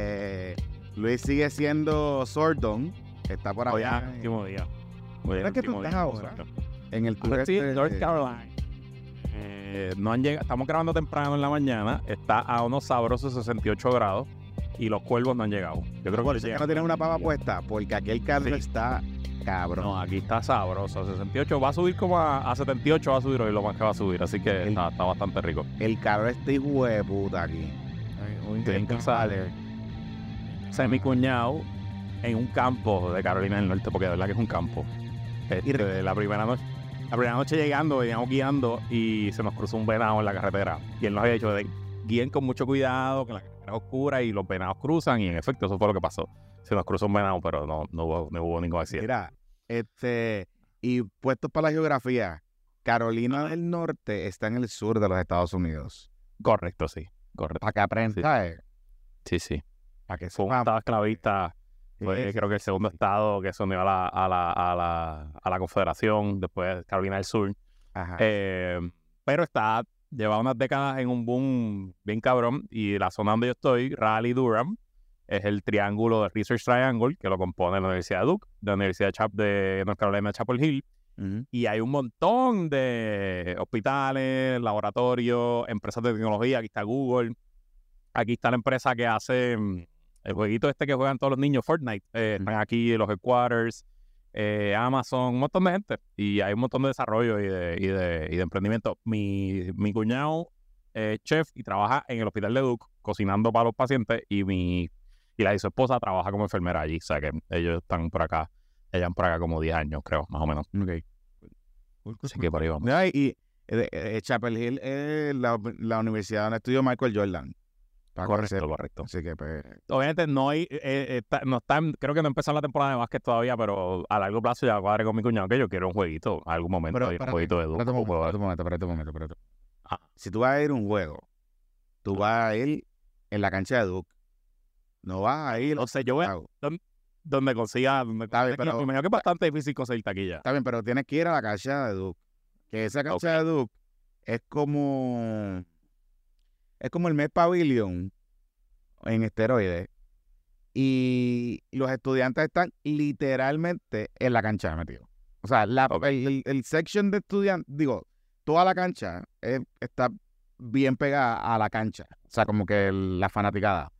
Eh, Luis sigue siendo Sordon. Está por Hoy allá. el último día. Hoy ¿Dónde es que tú estás ahora? En el tour este North de- Carolina. Eh, no han llegado, estamos grabando temprano en la mañana. Está a unos sabrosos 68 grados y los cuervos no han llegado. Yo creo Por que eso es que no tienes una pava puesta, porque aquel carro Sí. está cabrón. No, aquí está sabroso. 68 va a subir como a, a 78 va a subir hoy lo más que va a subir. Así que El- está, está bastante rico. El carro está hijo de puta aquí. En casa de o sea, mi cuñado en un campo de Carolina del Norte, porque de verdad que es un campo. Este, la primera noche, la primera noche llegando, veníamos guiando y se nos cruzó un venado en la carretera. Y él nos había dicho guíen con mucho cuidado, que la carretera es oscura y los venados cruzan. Y en efecto, eso fue lo que pasó. Se nos cruzó un venado, pero no, no, hubo, no hubo ningún accidente. Mira, este, y puestos para la geografía, Carolina del Norte está en el sur de los Estados Unidos. Correcto, sí. Correcto. Para que aprendas, eh, Sí, sí. para que Fue un sepa- estado esclavista. Sí, creo que el segundo estado que se unió a la, a la, a la, a la Confederación, después Carolina del Sur. Ajá. Eh, pero está, lleva unas décadas en un boom bien cabrón. Y la zona donde yo estoy, Raleigh Durham, es el triángulo de Research Triangle que lo compone la Universidad de Duke, la Universidad de, Chap- de North Carolina Chapel Hill. Y hay un montón de hospitales, laboratorios, empresas de tecnología. Aquí está Google. Aquí está la empresa que hace mm, el jueguito este que juegan todos los niños, Fortnite. Eh, están aquí los headquarters, eh, Amazon, un montón de gente. Y hay un montón de desarrollo y de, y de, y de emprendimiento. Mi, mi cuñado es chef y trabaja en el hospital de Duke cocinando para los pacientes. Y mi y la de su esposa trabaja como enfermera allí. O sea que ellos están por acá, ellas por acá como 10 años, creo, más o menos. Ok. Así que por ahí vamos. Y, y, eh, eh, Chapel Hill es la, la universidad donde estudió Michael Jordan. Para Correcto, correcto. Así que, pues, Obviamente no hay, eh, eh, está- no está, en- creo que no empezó la temporada de básquet todavía, pero a largo plazo ya cuadré con mi cuñado que yo quiero un jueguito, en algún momento, Pero, hay un jueguito de Duke. espérate un un juego de- momento, espérate un momento, espérate un momento, espérate. Ah. Si tú vas a ir a un juego, tú vas a ir en la cancha de Duke. No vas a ir No sé, yo voy a Ah, donde consiga, donde Está bien, pero- me imagino que es bastante difícil conseguir taquilla. Está bien, pero tienes que ir a la cancha de Duke. Que esa cancha de Duke es como. Es como el Met Pavilion en esteroides. Y los estudiantes están literalmente en la cancha metidos. O sea, la, el, el- el section de estudiantes, digo, toda la cancha es- está bien pegada a la cancha. O sea, como que el- la fanaticada.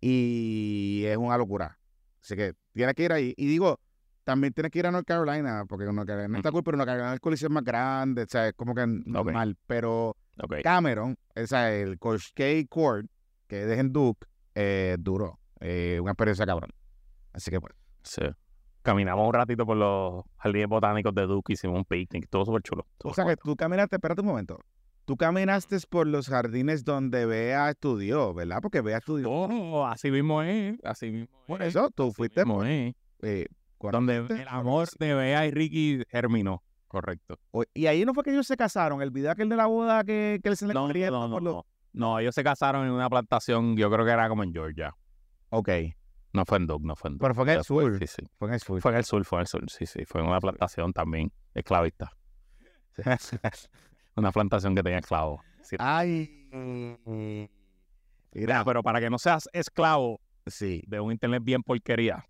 Y es una locura. Así que tienes que ir ahí. Y digo, también tienes que ir a North Carolina, porque North Carolina está cool, pero North Carolina el coliseo es más grande, o sea, es como que normal. Pero. Cameron, o sea, el Coach K Court, que es en Duke, eh, duro. Eh, una experiencia cabrón. Así que, pues, Sí. Caminamos un ratito por los jardines botánicos de Duke, hicimos un picnic, todo súper chulo. o sea, que tú caminaste, espérate un momento. Tú caminaste por los jardines donde Bea estudió, ¿verdad? Porque Bea estudió. Oh, así mismo es, así mismo Por es. eso, tú así fuiste mismo por, es. eh, Donde el amor de Bea y Ricky germinó. Correcto. Y ahí no fue que ellos se casaron, el video aquel de la boda que, que él se le No, no, no, por los- no. No, ellos se casaron en una plantación, yo creo que era como en Georgia. Ok, No fue en Duke, no fue en Duke. pero fue en el Después, sur. Sí, sí. Fue en el sur. Fue en el sur, fue en el sur, sí, sí. Fue en una plantación también esclavista. una plantación que tenía esclavos. Sí. Ay. Mira, Mira, pero para que no seas esclavo sí. de un internet bien porquería,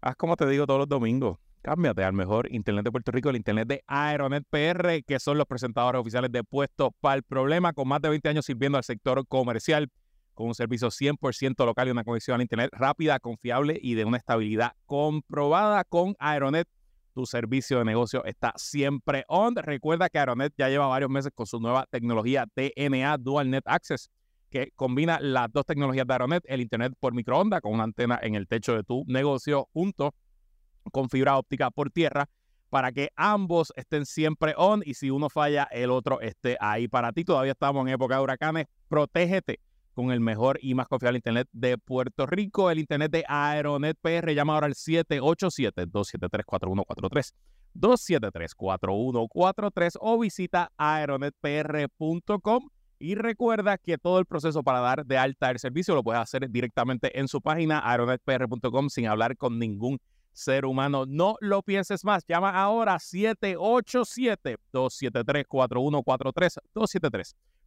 haz como te digo todos los domingos. Cámbiate al mejor internet de Puerto Rico, el internet de Aeronet PR, que son los presentadores oficiales de Puestos para el Problema, con más de 20 años sirviendo al sector comercial, con un servicio 100% local y una conexión al internet rápida, confiable y de una estabilidad comprobada con Aeronet. Tu servicio de negocio está siempre on. Recuerda que Aeronet ya lleva varios meses con su nueva tecnología DNA Dual Net Access que combina las dos tecnologías de Aeronet, el Internet por microondas con una antena en el techo de tu negocio junto con fibra óptica por tierra para que ambos estén siempre on y si uno falla, el otro esté ahí para ti. Todavía estamos en época de huracanes. Protégete con el mejor y más confiable Internet de Puerto Rico, el Internet de Aeronet PR. Llama ahora al 787-273-4143. 273-4143 o visita aeronetpr.com y recuerda que todo el proceso para dar de alta el servicio lo puedes hacer directamente en su página aeronetpr.com sin hablar con ningún ser humano. No lo pienses más. Llama ahora 787-273-4143.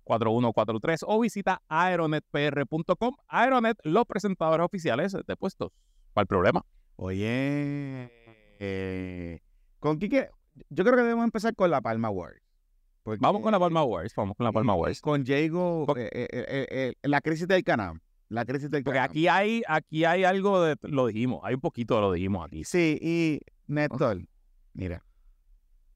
4143 o visita aeronetpr.com. Aeronet, los presentadores oficiales de puestos. ¿Cuál problema? Oye, eh, ¿con Quique? Yo creo que debemos empezar con la Palma Wars. Vamos con la Palma Wars, vamos con la Palma Wars. Con Diego, eh, eh, la crisis del canal. La crisis del Porque aquí hay, aquí hay algo de, lo dijimos, hay un poquito de lo dijimos aquí. Sí, y Néstor, mira,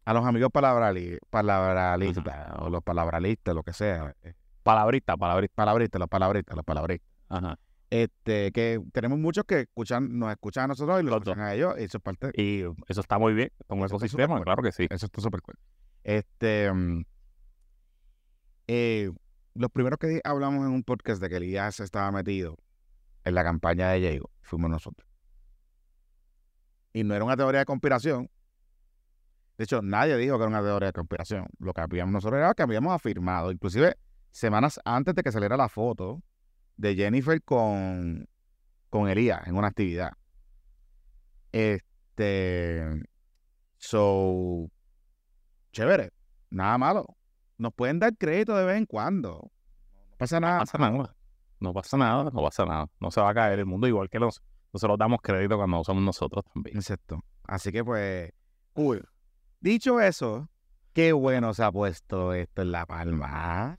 a los amigos palabrali, palabralistas, o los palabralistas, lo que sea. Palabrista, palabrista. Palabristas, los palabristas, los palabristas. Ajá. Este, que tenemos muchos que escuchan, nos escuchan a nosotros y los escuchan a ellos, y eso es parte. Y eso está muy bien, con un ecosistema, claro que sí. Eso está súper cool. Este, mm, eh, los primeros que hablamos en un podcast de que Elías estaba metido en la campaña de Diego, fuimos nosotros. Y no era una teoría de conspiración. De hecho, nadie dijo que era una teoría de conspiración. Lo que habíamos nosotros era que habíamos afirmado, inclusive semanas antes de que saliera la foto de Jennifer con, con Elías en una actividad. Este. So. Chévere. Nada malo. Nos pueden dar crédito de vez en cuando. No pasa nada. No pasa nada. No pasa nada, no pasa nada. No se va a caer el mundo igual que los, nosotros damos crédito cuando somos nosotros también. Exacto. Así que pues, cool. Dicho eso, qué bueno se ha puesto esto en La Palma.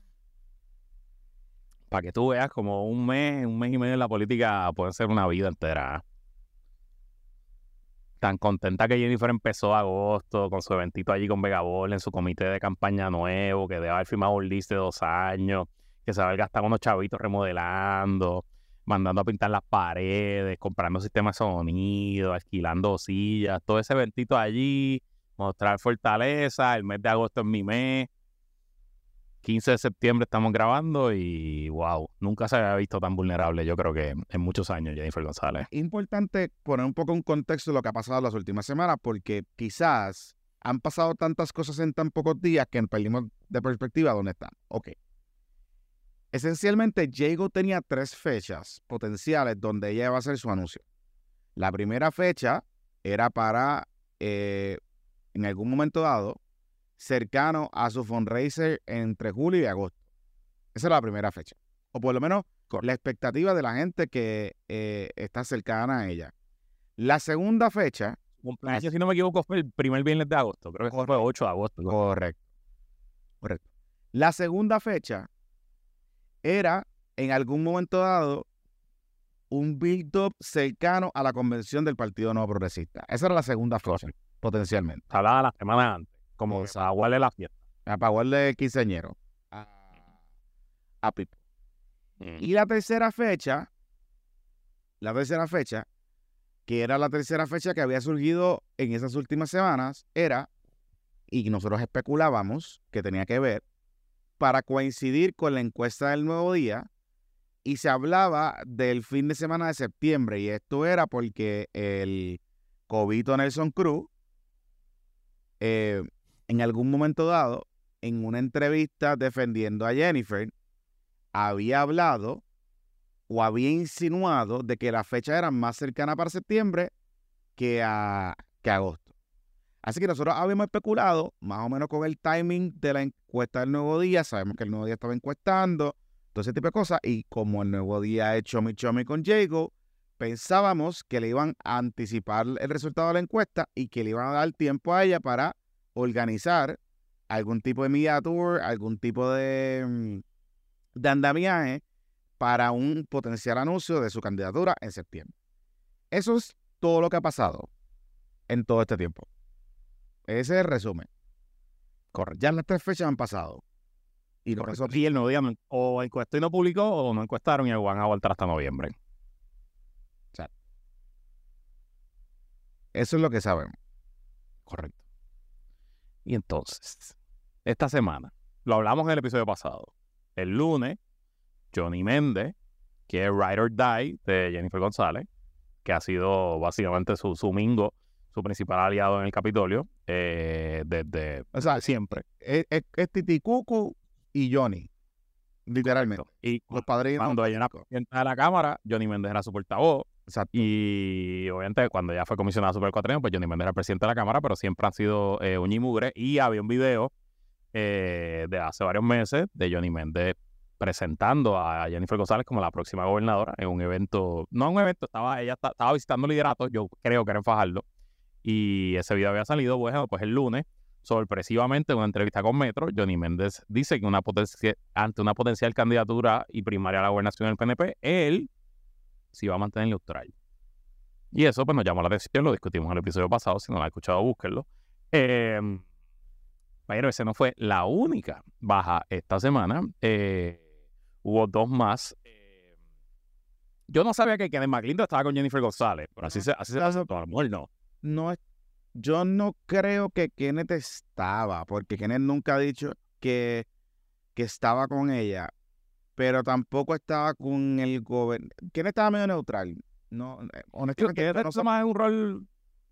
Para que tú veas como un mes, un mes y medio en la política puede ser una vida entera. Tan contenta que Jennifer empezó agosto con su eventito allí con Vegabol en su comité de campaña nuevo, que debe haber firmado un list de dos años, que se va a gastar unos chavitos remodelando, mandando a pintar las paredes, comprando sistemas de sonido, alquilando sillas, todo ese eventito allí, mostrar fortaleza, el mes de agosto es mi mes. 15 de septiembre estamos grabando y wow, nunca se había visto tan vulnerable, yo creo que en muchos años, Jennifer González. Importante poner un poco un contexto lo que ha pasado las últimas semanas, porque quizás han pasado tantas cosas en tan pocos días que perdimos de perspectiva dónde están. Ok. Esencialmente, Jago tenía tres fechas potenciales donde ella iba a hacer su anuncio. La primera fecha era para, eh, en algún momento dado, cercano a su fundraiser entre julio y agosto. Esa es la primera fecha. O por lo menos la expectativa de la gente que eh, está cercana a ella. La segunda fecha. Cumpleaños, si no me equivoco, fue el primer viernes de agosto. Creo que fue 8 de agosto. Correcto. Correcto. La segunda fecha era, en algún momento dado, un build-up cercano a la convención del Partido Nuevo Progresista. Esa era la segunda fecha, potencialmente. Hablaba la semana antes. Como se aguarle la fiesta. Para el quinceañero. A, a Pipo. Mm. Y la tercera fecha, la tercera fecha, que era la tercera fecha que había surgido en esas últimas semanas, era, y nosotros especulábamos que tenía que ver, para coincidir con la encuesta del nuevo día, y se hablaba del fin de semana de septiembre, y esto era porque el Cobito Nelson Cruz eh, en algún momento dado, en una entrevista defendiendo a Jennifer, había hablado o había insinuado de que la fecha era más cercana para septiembre que a, que agosto. Así que nosotros habíamos especulado más o menos con el timing de la encuesta del Nuevo Día. Sabemos que el Nuevo Día estaba encuestando, todo ese tipo de cosas. Y como el Nuevo Día ha hecho mi chomi con Jago, pensábamos que le iban a anticipar el resultado de la encuesta y que le iban a dar tiempo a ella para organizar algún tipo de media tour, algún tipo de, mm, de andamiaje para un potencial anuncio de su candidatura en septiembre. Eso es todo lo que ha pasado en todo este tiempo. Ese es el resumen. Correcto. Ya las tres fechas han pasado. Y, por eso, y el nuevo día o encuestó y no publicó o no encuestaron y van a voltar hasta noviembre. Eso es lo que sabemos. Correcto. Y entonces, esta semana, lo hablamos en el episodio pasado. El lunes, Johnny Méndez, que es Ride or Die de Jennifer González, que ha sido básicamente su, su mingo, su principal aliado en el Capitolio, eh, desde o sea, siempre. Es, es, es Titicucu y Johnny, literalmente. Y los padrinos. Cuando ella entra a la Cámara, Johnny Méndez era su portavoz. Y obviamente cuando ya fue comisionado Super 4 pues Johnny Méndez era presidente de la Cámara, pero siempre han sido eh, y. Y había un video eh, de hace varios meses de Johnny Méndez presentando a Jennifer González como la próxima gobernadora en un evento, no un evento, estaba ella esta- estaba visitando liderato, yo creo que era en Fajardo, y ese video había salido, bueno, pues el lunes, sorpresivamente en una entrevista con Metro, Johnny Méndez dice que una ante una potencial candidatura y primaria a la gobernación del PNP, él se iba a mantener neutral. Y eso pues nos llamó la atención, lo discutimos en el episodio pasado, si no lo han escuchado, búsquenlo. Eh, pero ese no fue la única baja esta semana. eh, hubo dos más. eh, yo no sabía que Kenneth McClinton estaba con Jennifer González, pero así se, así se a lo mejor no. No yo no creo que Kenneth estaba, porque Kenneth nunca ha dicho que, que estaba con ella, pero tampoco estaba con el gobierno. Kenneth estaba medio neutral. No, eh, honestamente, que no sé- más es un rol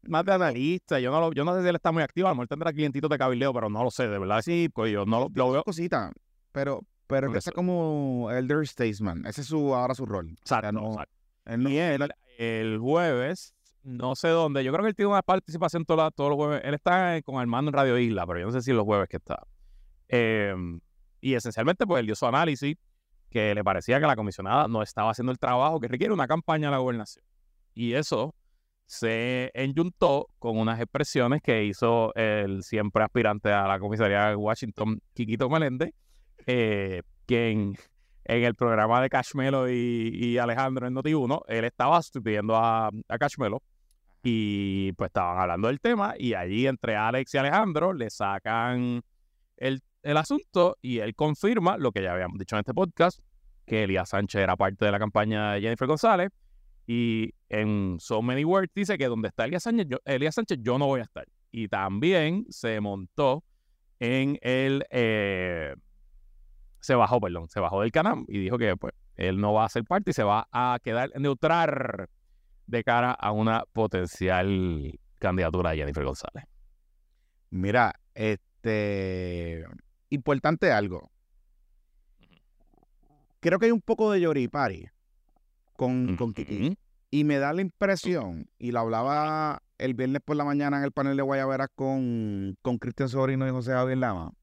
más de analista. Yo no, lo- yo no sé si él está muy activo. A lo mejor tendrá clientitos de cabildeo, pero no lo sé, de verdad. Sí, pues yo no lo, veo. cosita, pero, pero que eso. como elder statesman. Ese es su, ahora su rol. Exacto, no- exacto. Él no- Y él, el jueves, no sé dónde, yo creo que él tiene una participación toda- todos los jueves. Él está con Armando en Radio Isla, pero yo no sé si los jueves que está. Eh, y esencialmente, pues él dio su análisis, que le parecía que la comisionada no estaba haciendo el trabajo que requiere una campaña a la gobernación. Y eso se enyuntó con unas expresiones que hizo el siempre aspirante a la comisaría de Washington, Quiquito Meléndez, eh, quien en el programa de Cashmelo y, Alejandro en Noti1, él estaba sustituyendo a, a Cashmelo y pues estaban hablando del tema y allí entre Alex y Alejandro le sacan el, el asunto y él confirma lo que ya habíamos dicho en este podcast, que Elías Sánchez era parte de la campaña de Jennifer González y en So Many Words dice que donde está Elías Sánchez, yo, Sánchez, yo no voy a estar. Y también se montó en el... eh, se bajó, perdón, se bajó del canal y dijo que pues él no va a ser parte y se va a quedar neutral de cara a una potencial candidatura de Jennifer González. Mira, este. Importante algo. Creo que hay un poco de Yoripari con, con Kiki. Y me da la impresión, y lo hablaba el viernes por la mañana en el panel de Guayabera con, con Cristian Sobrino y José Javier Lama.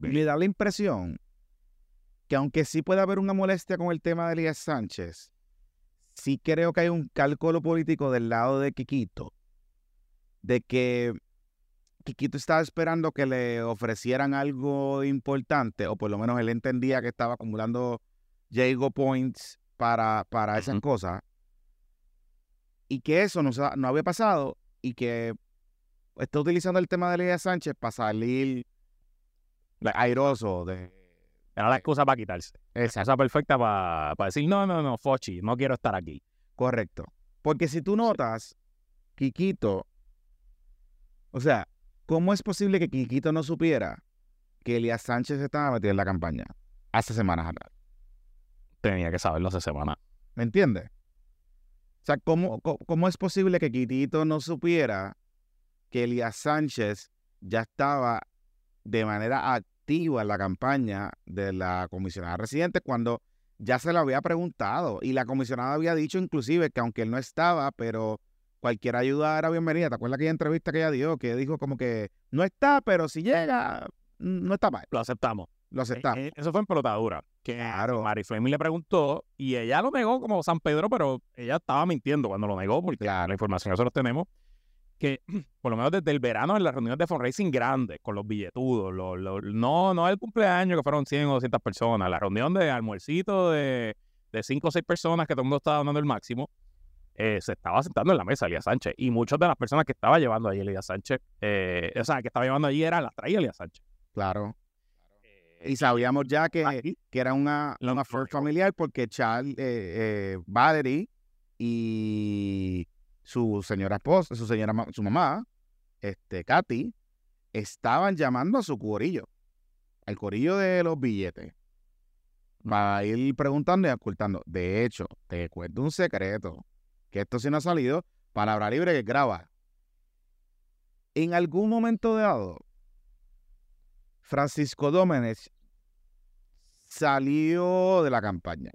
Me da la impresión que aunque sí puede haber una molestia con el tema de Elías Sánchez, sí creo que hay un cálculo político del lado de Quiquito, de que Quiquito estaba esperando que le ofrecieran algo importante, o por lo menos él entendía que estaba acumulando Jago Points para, para esas cosas, y que eso no, no había pasado, y que está utilizando el tema de Elías Sánchez para salir airoso de... Era la excusa para quitarse. La excusa perfecta para, para decir, no, no, no, Fochi, no quiero estar aquí. Correcto. Porque si tú notas, Quiquito, o sea, ¿cómo es posible que Quiquito no supiera que Elías Sánchez estaba metido en la campaña hace semanas atrás? Tenía que saberlo hace semana. ¿Me entiendes? O sea, ¿cómo, cómo es posible que Quiquito no supiera que Elías Sánchez ya estaba de manera activa en la campaña de la comisionada residente cuando ya se lo había preguntado y la comisionada había dicho inclusive que aunque él no estaba, pero cualquier ayuda era bienvenida. ¿Te acuerdas aquella entrevista que ella dio? Que dijo como que no está, pero si llega, mm, no está mal. Lo aceptamos. Lo aceptamos. Eh, eh, Eso fue en pelotadura. Que Claro. Mari Fleming le preguntó y ella lo negó como San Pedro, pero ella estaba mintiendo cuando lo negó, porque Claro. la información que nosotros tenemos, que por lo menos desde el verano en las reuniones de fundraising grandes, con los billetudos, los- los- no, no el cumpleaños que fueron 100 o 200 personas, la reunión de almuercito de, de 5 o 6 personas que todo el mundo estaba dando el máximo, eh, se estaba sentando en la mesa Elías Sánchez. Y muchas de las personas que estaba llevando allí Elías Sánchez, eh, o sea, que estaba llevando allí era las traía Elías Sánchez. Claro. Eh, Y sabíamos ya que, aquí, que era una, Lo- una first familiar porque Charles, eh, Valerie y su señora esposa, su señora, su mamá, este, Katy, estaban llamando a su corillo, al corillo de los billetes, para ir preguntando y ocultando. De hecho, te cuento un secreto, que esto sí no ha salido, palabra libre que graba. En algún momento dado, Francisco Dómenes salió de la campaña.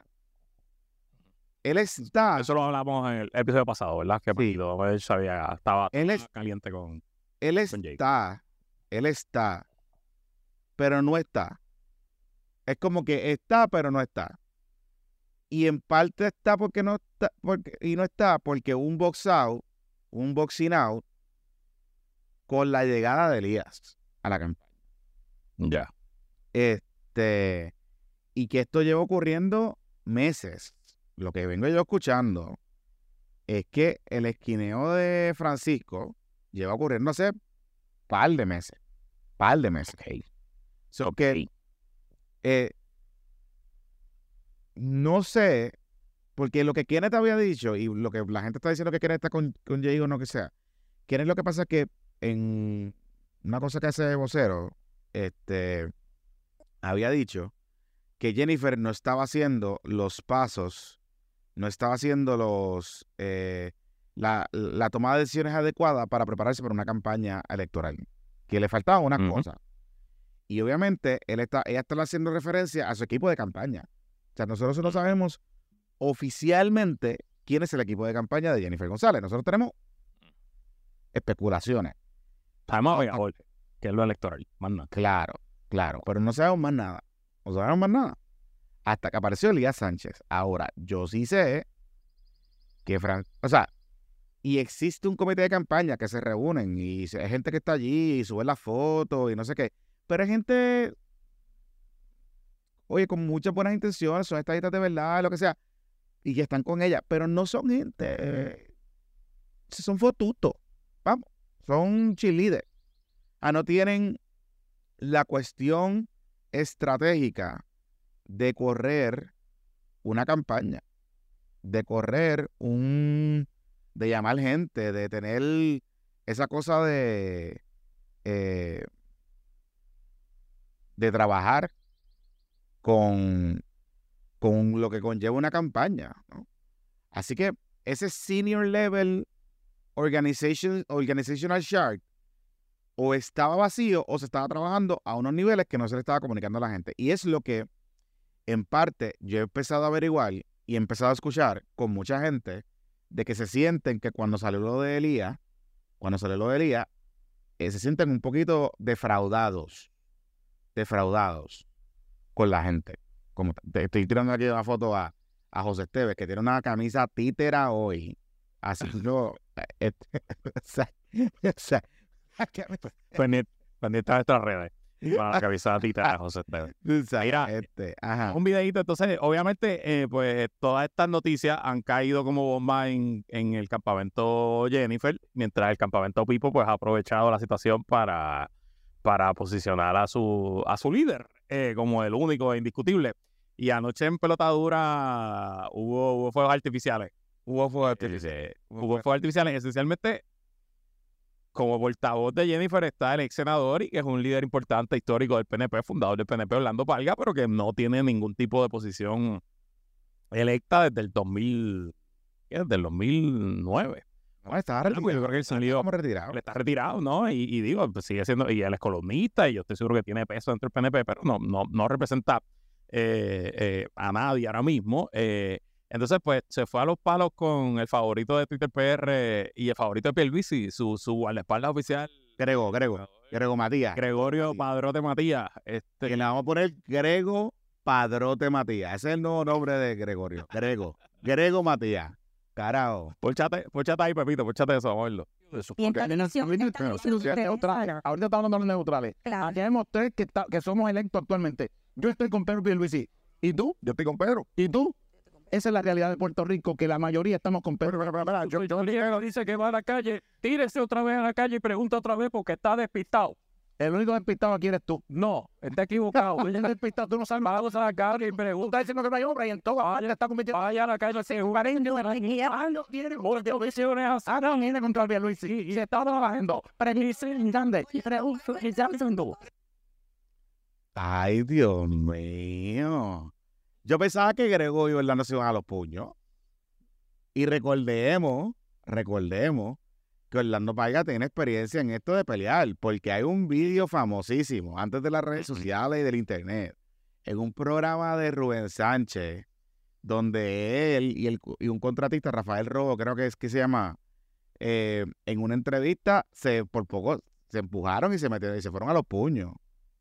Él está, Eso lo hablamos en el episodio pasado, ¿verdad? Que Sí. Gómez sabía, estaba él es- caliente con... él con Jake. está, él está pero no está. Es como que está, pero no está. Y en parte está porque no está, porque, y no está porque un box out, un boxing out, con la llegada de Elías a la campaña. Ya. Este, y que esto lleva ocurriendo meses. Lo que vengo yo escuchando es que el esquineo de Francisco lleva ocurriendo hace par de meses. Par de meses. So que, eh, no sé, porque lo que Kenneth había dicho y lo que la gente está diciendo que Kenneth está con, con Jay o no que sea, Kenneth lo que pasa es que en una cosa que hace vocero, este, había dicho que Jennifer no estaba haciendo los pasos, no estaba haciendo los eh, la, la, toma de decisiones adecuada para prepararse para una campaña electoral, que le faltaba una cosa. Y obviamente él está, ella está haciendo referencia a su equipo de campaña. O sea, nosotros no sabemos oficialmente quién es el equipo de campaña de Jennifer González. Nosotros tenemos especulaciones. Sabemos que es lo electoral, más nada. Claro, claro, pero no sabemos más nada. No sabemos más nada. Hasta que apareció Elías Sánchez. Ahora, yo sí sé que Fran... O sea, y existe un comité de campaña que se reúnen y hay gente que está allí y sube las fotos y no sé qué. Pero hay gente, oye, con muchas buenas intenciones, son estadistas de verdad, lo que sea, y que están con ella, pero no son gente, eh, son fotutos, vamos, son cheerleaders. Ah, no tienen la cuestión estratégica de correr una campaña, de correr un, de llamar gente, de tener esa cosa de, eh, de trabajar con, con lo que conlleva una campaña. Así que ese senior level organization, organizational shark o estaba vacío o se estaba trabajando a unos niveles que no se le estaba comunicando a la gente. Y es lo que en parte yo he empezado a averiguar y he empezado a escuchar con mucha gente de que se sienten que cuando salió lo de Elías, cuando salió lo de Elías, eh, se sienten un poquito defraudados defraudados con la gente. Como te estoy tirando aquí una foto a, a José Esteves, que tiene una camisa títera hoy. Así no. Este, o sea, pendiente, pendiente de estas redes. Para la camisa títera José Esteves. Mira, este, ajá. un videito. Entonces, obviamente, eh, pues todas estas noticias han caído como bomba en, en el campamento Jennifer, mientras el campamento Pipo pues ha aprovechado la situación para para posicionar a su, a su líder eh, como el único e indiscutible. Y anoche en pelotadura hubo, hubo fuegos artificiales. Hubo fuegos artificiales. hubo fuegos artificiales. Esencialmente, como portavoz de Jennifer está el ex senador y que es un líder importante histórico del PNP, fundador del PNP, Orlando Palga, pero que no tiene ningún tipo de posición electa desde el 2000, desde el 2009. No, está retirado. Yo creo que él salió como retirado. Él está retirado, ¿no? Y, digo, pues sigue siendo, y él es columnista, y yo estoy seguro que tiene peso dentro del PNP, pero no, no, no representa eh, eh, a nadie ahora mismo. Eh, entonces, pues, se fue a los palos con el favorito de Twitter PR y el favorito de Pierluisi, su, su guardaespaldas oficial. Grego, Grego, Grego Matías. Gregorio Padrote Matías. Este. Que le vamos a poner Grego Padrote Matías. Ese es el nuevo nombre de Gregorio. Grego. Grego Matías. Carajo. Póchate, póchate ahí, Pepito, póchate eso, vamos a verlo. Ahorita estamos hablando de neutrales. Tenemos tres que, que somos electos actualmente. Yo estoy con Pedro Pierluisi. ¿Y tú? Yo estoy con Pedro. ¿Y tú? Esa es la realidad de Puerto Rico, que la mayoría estamos con Pedro. Yo, yo dice que va a la calle, tírese otra vez a la calle y pregunta otra vez porque está despistado. El único despistado aquí eres tú. No, está equivocado. el despistado, tú no sabes. Vamos a la calle y pregunta. Diciendo que no hay obra y en todo vaya, está convirtiendo. Vaya a la calle. Se jugarín de la no tiene visiones. Ah, no, viene contra el Luis. Y se está trabajando. Precisamente. Ay, Dios mío. Yo pensaba que Gregorio y Orlando se iban a los puños. Y recordemos, recordemos que Orlando Paiga tiene experiencia en esto de pelear, porque hay un vídeo famosísimo antes de las redes sociales y del internet, en un programa de Rubén Sánchez, donde él y, el, y un contratista, Rafael Robo, creo que es que se llama, eh, en una entrevista se por poco se empujaron y se metieron y se fueron a los puños.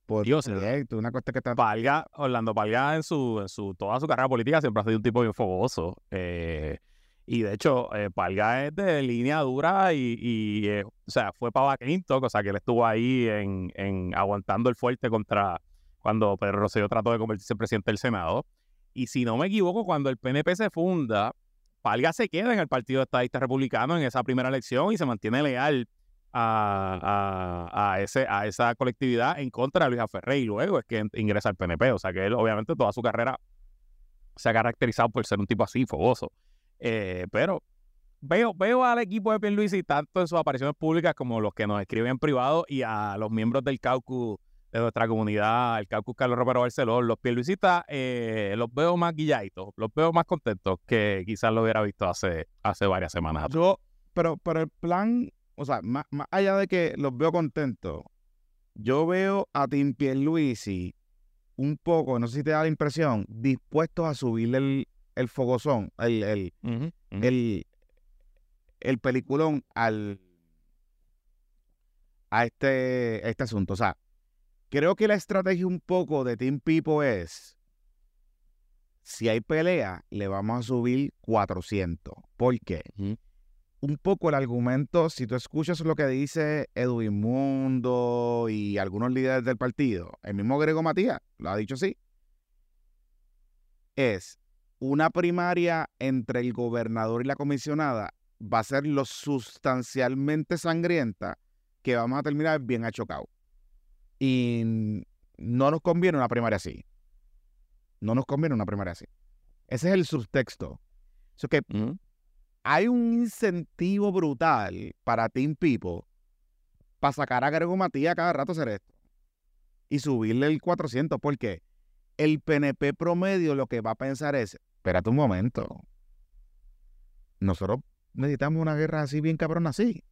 por Dios, proyecto, una cosa que está... Palga, Orlando Palga en su, en su toda su carrera política siempre ha sido un tipo bien fogoso. eh, y de hecho, eh, Palga es de línea dura y, eh, o sea, fue para Clinton, o sea, que él estuvo ahí en, en aguantando el fuerte contra cuando Pedro Rosselló trató de convertirse en presidente del Senado. Y si no me equivoco, cuando el PNP se funda, Palga se queda en el Partido Estadista Republicano en esa primera elección y se mantiene leal a, a- a ese, a esa colectividad en contra de Luis Ferrey y luego es que ingresa al PNP. O sea que él, obviamente, toda su carrera se ha caracterizado por ser un tipo así, fogoso. Eh, pero veo, veo al equipo de Pierluisi tanto en sus apariciones públicas como los que nos escriben en privado y a los miembros del caucus de nuestra comunidad, el caucus Carlos Romero Barceló, los Pierluisistas, eh, los veo más guilladitos, los veo más contentos que quizás lo hubiera visto hace, hace varias semanas. Yo, pero, pero el plan, o sea, más, más allá de que los veo contentos, yo veo a Tim Pierluisi un poco, no sé si te da la impresión, dispuestos a subirle el, el fogozón, el, el, el, el peliculón al a este, a este asunto. O sea, creo que la estrategia un poco de Team People es si hay pelea, le vamos a subir 400. ¿Por qué? Un poco el argumento, si tú escuchas lo que dice Edwin Mundo y algunos líderes del partido, el mismo Grego Matías lo ha dicho así, es una primaria entre el gobernador y la comisionada va a ser lo sustancialmente sangrienta que vamos a terminar bien achocado. Y no nos conviene una primaria así. No nos conviene una primaria así. Ese es el subtexto. Que Ujú. hay un incentivo brutal para Team People para sacar a Grego Matías cada rato a hacer esto. Y subirle el 400. Porque el PNP promedio lo que va a pensar es, espérate un momento. Nosotros necesitamos una guerra así bien cabrona así.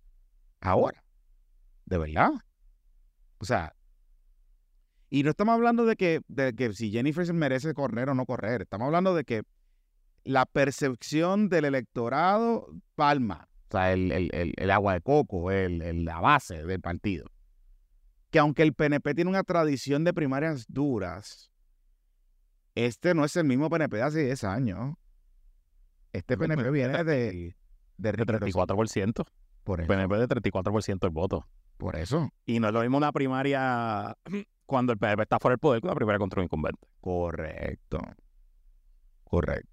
Ahora. De verdad. O sea. Y no estamos hablando de que, de que si Jennifer merece correr o no correr. Estamos hablando de que la percepción del electorado palma. O sea, el, el- el- el agua de coco, la base del partido. Que aunque el PNP tiene una tradición de primarias duras, este no es el mismo PNP de hace 10 años. Este PNP viene de, de De Ricky Rosselló. 34%. Por eso. PNP de 34% del voto. Por eso. Y no es lo mismo una primaria cuando el PNP está fuera del poder que una primaria contra un incumbente. Correcto. Correcto.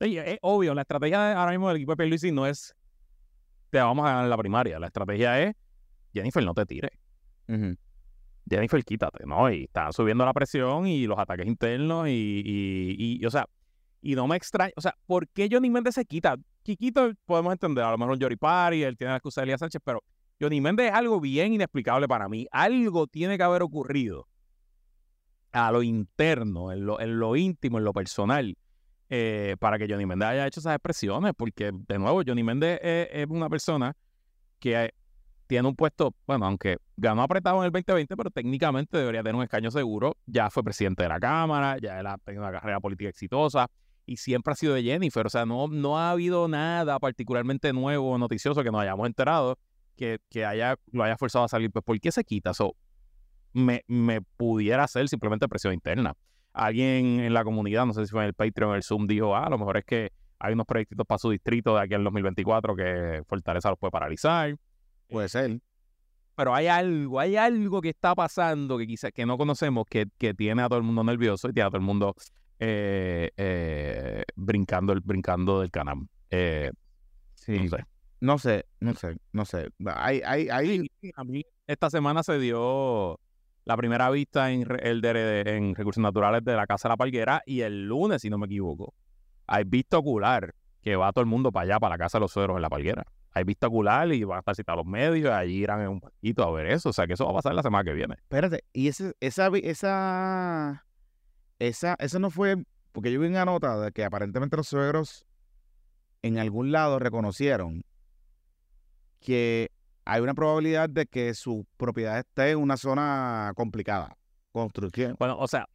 Sí, es obvio, la estrategia ahora mismo del equipo de Pierluisi no es te vamos a ganar la primaria. La estrategia es Jennifer, no te tires. Ujú. Jennifer, quítate, ¿no? Y están subiendo la presión y los ataques internos y, y, y, o sea, y no me extraña, o sea, ¿por qué Johnny Méndez se quita? Quiquito podemos entender, a lo mejor Jory Party, él tiene la excusa de Elías Sánchez, pero Johnny Méndez es algo bien inexplicable para mí. Algo tiene que haber ocurrido a lo interno, en lo, en lo íntimo, en lo personal, eh, para que Johnny Méndez haya hecho esas expresiones, porque de nuevo, Johnny Méndez es una persona que tiene un puesto, bueno, aunque ganó apretado en el 2020, pero técnicamente debería tener un escaño seguro. Ya fue presidente de la Cámara, ya él ha tenido una carrera política exitosa y siempre ha sido de Jennifer. O sea, no, no ha habido nada particularmente nuevo o noticioso que nos hayamos enterado que, que haya, lo haya forzado a salir. Pues, ¿por qué se quita? So, me, me pudiera hacer simplemente presión interna. Alguien en la comunidad, no sé si fue en el Patreon o el Zoom, dijo, ah, a lo mejor es que hay unos proyectos para su distrito de aquí en 2024 que Fortaleza los puede paralizar Puede ser. pero hay algo, hay algo que está pasando que quizás que no conocemos que, que tiene a todo el mundo nervioso y tiene a todo el mundo eh, eh, brincando, el, brincando del canal. Eh, Sí. no sé. No sé, no sé, no sé. Hay, hay, hay, A mí esta semana se dio la primera vista en, el de, en recursos naturales de la Casa de la Palguera y el lunes, si no me equivoco, hay vista ocular que va todo el mundo para allá, para la Casa de los Suegros en la Palguera. Hay vista ocular y van a estar citados los medios, allí irán en un poquito a ver eso. O sea que eso va a pasar la semana que viene. Espérate, y ese, esa, esa, esa, eso no fue, porque yo vi una nota de que aparentemente los suegros en algún lado reconocieron que hay una probabilidad de que su propiedad esté en una zona complicada. Construcción. Bueno, o sea,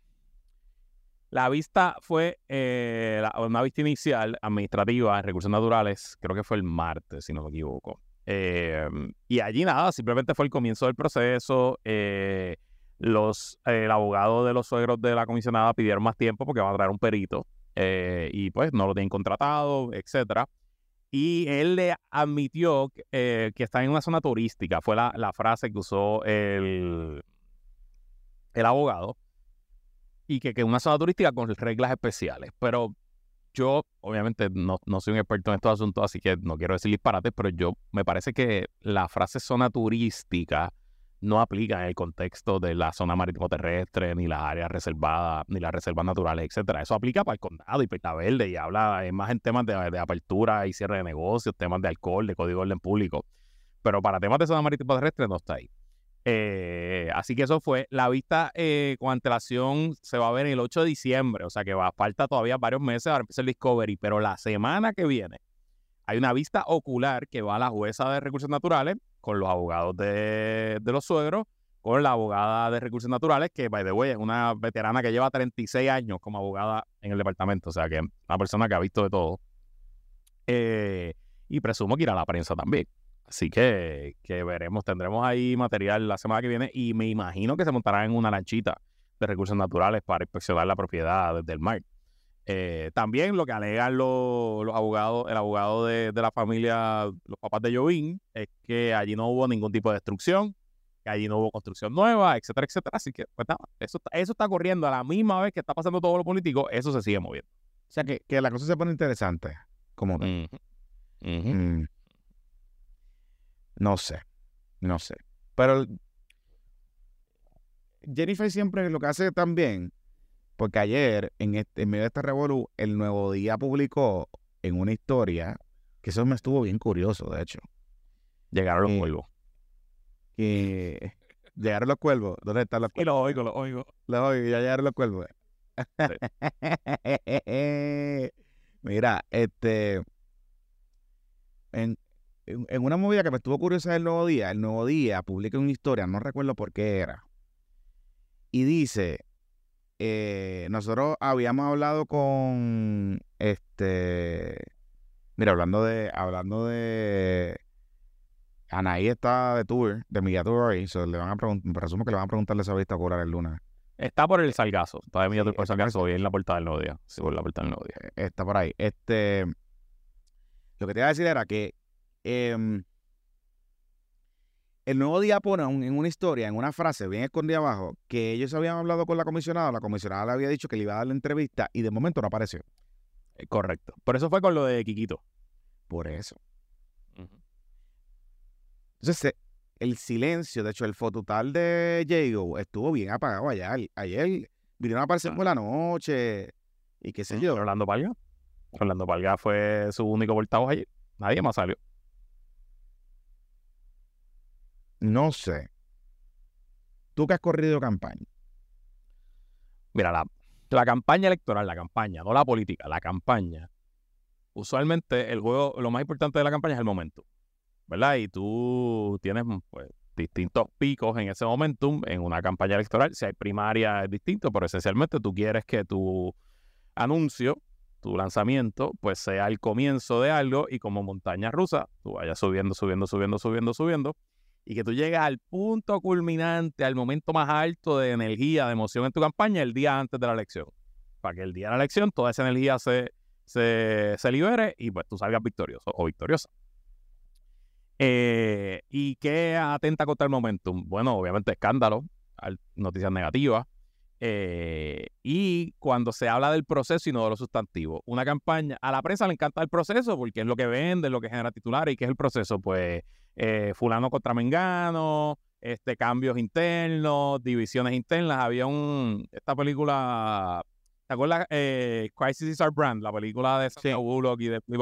la vista fue eh, una vista inicial administrativa en recursos naturales, creo que fue el martes, si no me equivoco. Eh, y allí nada, simplemente fue el comienzo del proceso. eh, los, el abogado de los suegros de la comisionada pidieron más tiempo porque va a traer un perito y pues no lo tienen contratado, etcétera. Y él le admitió que está en una zona turística, fue la, la frase que usó el, el abogado, y que, que una zona turística con reglas especiales. Pero yo, obviamente, no, no soy un experto en estos asuntos, así que no quiero decir disparates, pero yo me parece que la frase zona turística no aplica en el contexto de la zona marítimo terrestre, ni las áreas reservadas, ni las reservas naturales, etcétera. Eso aplica para el condado y para Verde y habla más en temas de, de, apertura y cierre de negocios, temas de alcohol, de código de orden público. Pero para temas de zona marítimo terrestre no está ahí. Eh, así que eso fue. La vista eh, con antelación se va a ver el 8 de diciembre, o sea que va, falta todavía varios meses para empezar el Discovery, pero la semana que viene hay una vista ocular que va a la jueza de recursos naturales con los abogados de, los suegros, con la abogada de recursos naturales, que, by the way, es una veterana que lleva 36 años como abogada en el departamento, o sea que una persona que ha visto de todo. Eh, y presumo que irá a la prensa también. Así que, que veremos, tendremos ahí material la semana que viene y me imagino que se montará en una lanchita de recursos naturales para inspeccionar la propiedad desde el mar. Eh, también lo que alegan los, los abogados, el abogado de, de, la familia, los papás de Jovín, es que allí no hubo ningún tipo de destrucción, que allí no hubo construcción nueva, etcétera, etcétera. Así que, pues nada, eso, eso está corriendo a la misma vez que está pasando todo lo político, eso se sigue moviendo. O sea, que, que la cosa se pone interesante. Como Uh -huh. Uh -huh. mm, no sé, no sé. Pero Jennifer siempre lo que hace también, porque ayer, en, este, en medio de este revolú, el Nuevo Día publicó en una historia, que eso me estuvo bien curioso, de hecho. Llegaron los eh, cuervos. Que llegaron los cuervos. ¿Dónde están los cuervos? Y los oigo, los oigo. Los oigo, ya llegaron los cuervos. Sí. Mira, este. En, en, una movida que me estuvo curiosa del Nuevo Día, el Nuevo Día publica una historia, no recuerdo por qué era. Y dice: eh, Nosotros habíamos hablado con. Este. Mira, hablando de. Hablando de. Anaí está de tour, de media tour hoy. So le van a preguntar, presumo que le van a preguntarle esa vista a cobrar el lunes. Está por el Salgazo, está de media tour por el Salgazo, hoy en la portada del Nuevo Día. Sí, por la portada del Nuevo Día. Está por ahí. Este. Lo que te iba a decir era que. Eh, el nuevo día pone un, en una historia, en una frase bien escondida abajo, que ellos habían hablado con la comisionada, la comisionada le había dicho que le iba a dar la entrevista y de momento no apareció. Eh, correcto. Por eso fue con lo de Quiquito. Por eso. Uh -huh. Entonces, el silencio, de hecho, el fototal de Jago estuvo bien apagado ayer. Ayer vinieron a aparecer ah. por la noche y qué sé yo. Orlando Palga. Orlando Palga fue su único portavoz ayer. Nadie más salió. No sé. Tú que has corrido campaña. Mira, la, la, campaña electoral, la campaña, no la política, la campaña. Usualmente el juego, lo más importante de la campaña es el momento, ¿verdad? Y tú tienes pues, distintos picos en ese momentum en una campaña electoral. Si hay primaria es distinto, pero esencialmente tú quieres que tu anuncio, tu lanzamiento, pues sea el comienzo de algo y como montaña rusa, tú vayas subiendo, subiendo, subiendo, subiendo, subiendo y que tú llegues al punto culminante, al momento más alto de energía, de emoción en tu campaña el día antes de la elección. Para que el día de la elección toda esa energía se, se, se libere y pues tú salgas victorioso o victoriosa. Eh, ¿Y qué atenta contra el momentum? Bueno, obviamente escándalo, noticias negativas. Eh, y cuando se habla del proceso y no de lo sustantivo, una campaña, a la prensa le encanta el proceso porque es lo que vende, es lo que genera titulares y qué es el proceso, pues eh, fulano contra mengano, este, cambios internos, divisiones internas. Había un, esta película, ¿te acuerdas? Eh, Crisis is Our Brand, la película de Sandra sí. Bullock y de Flip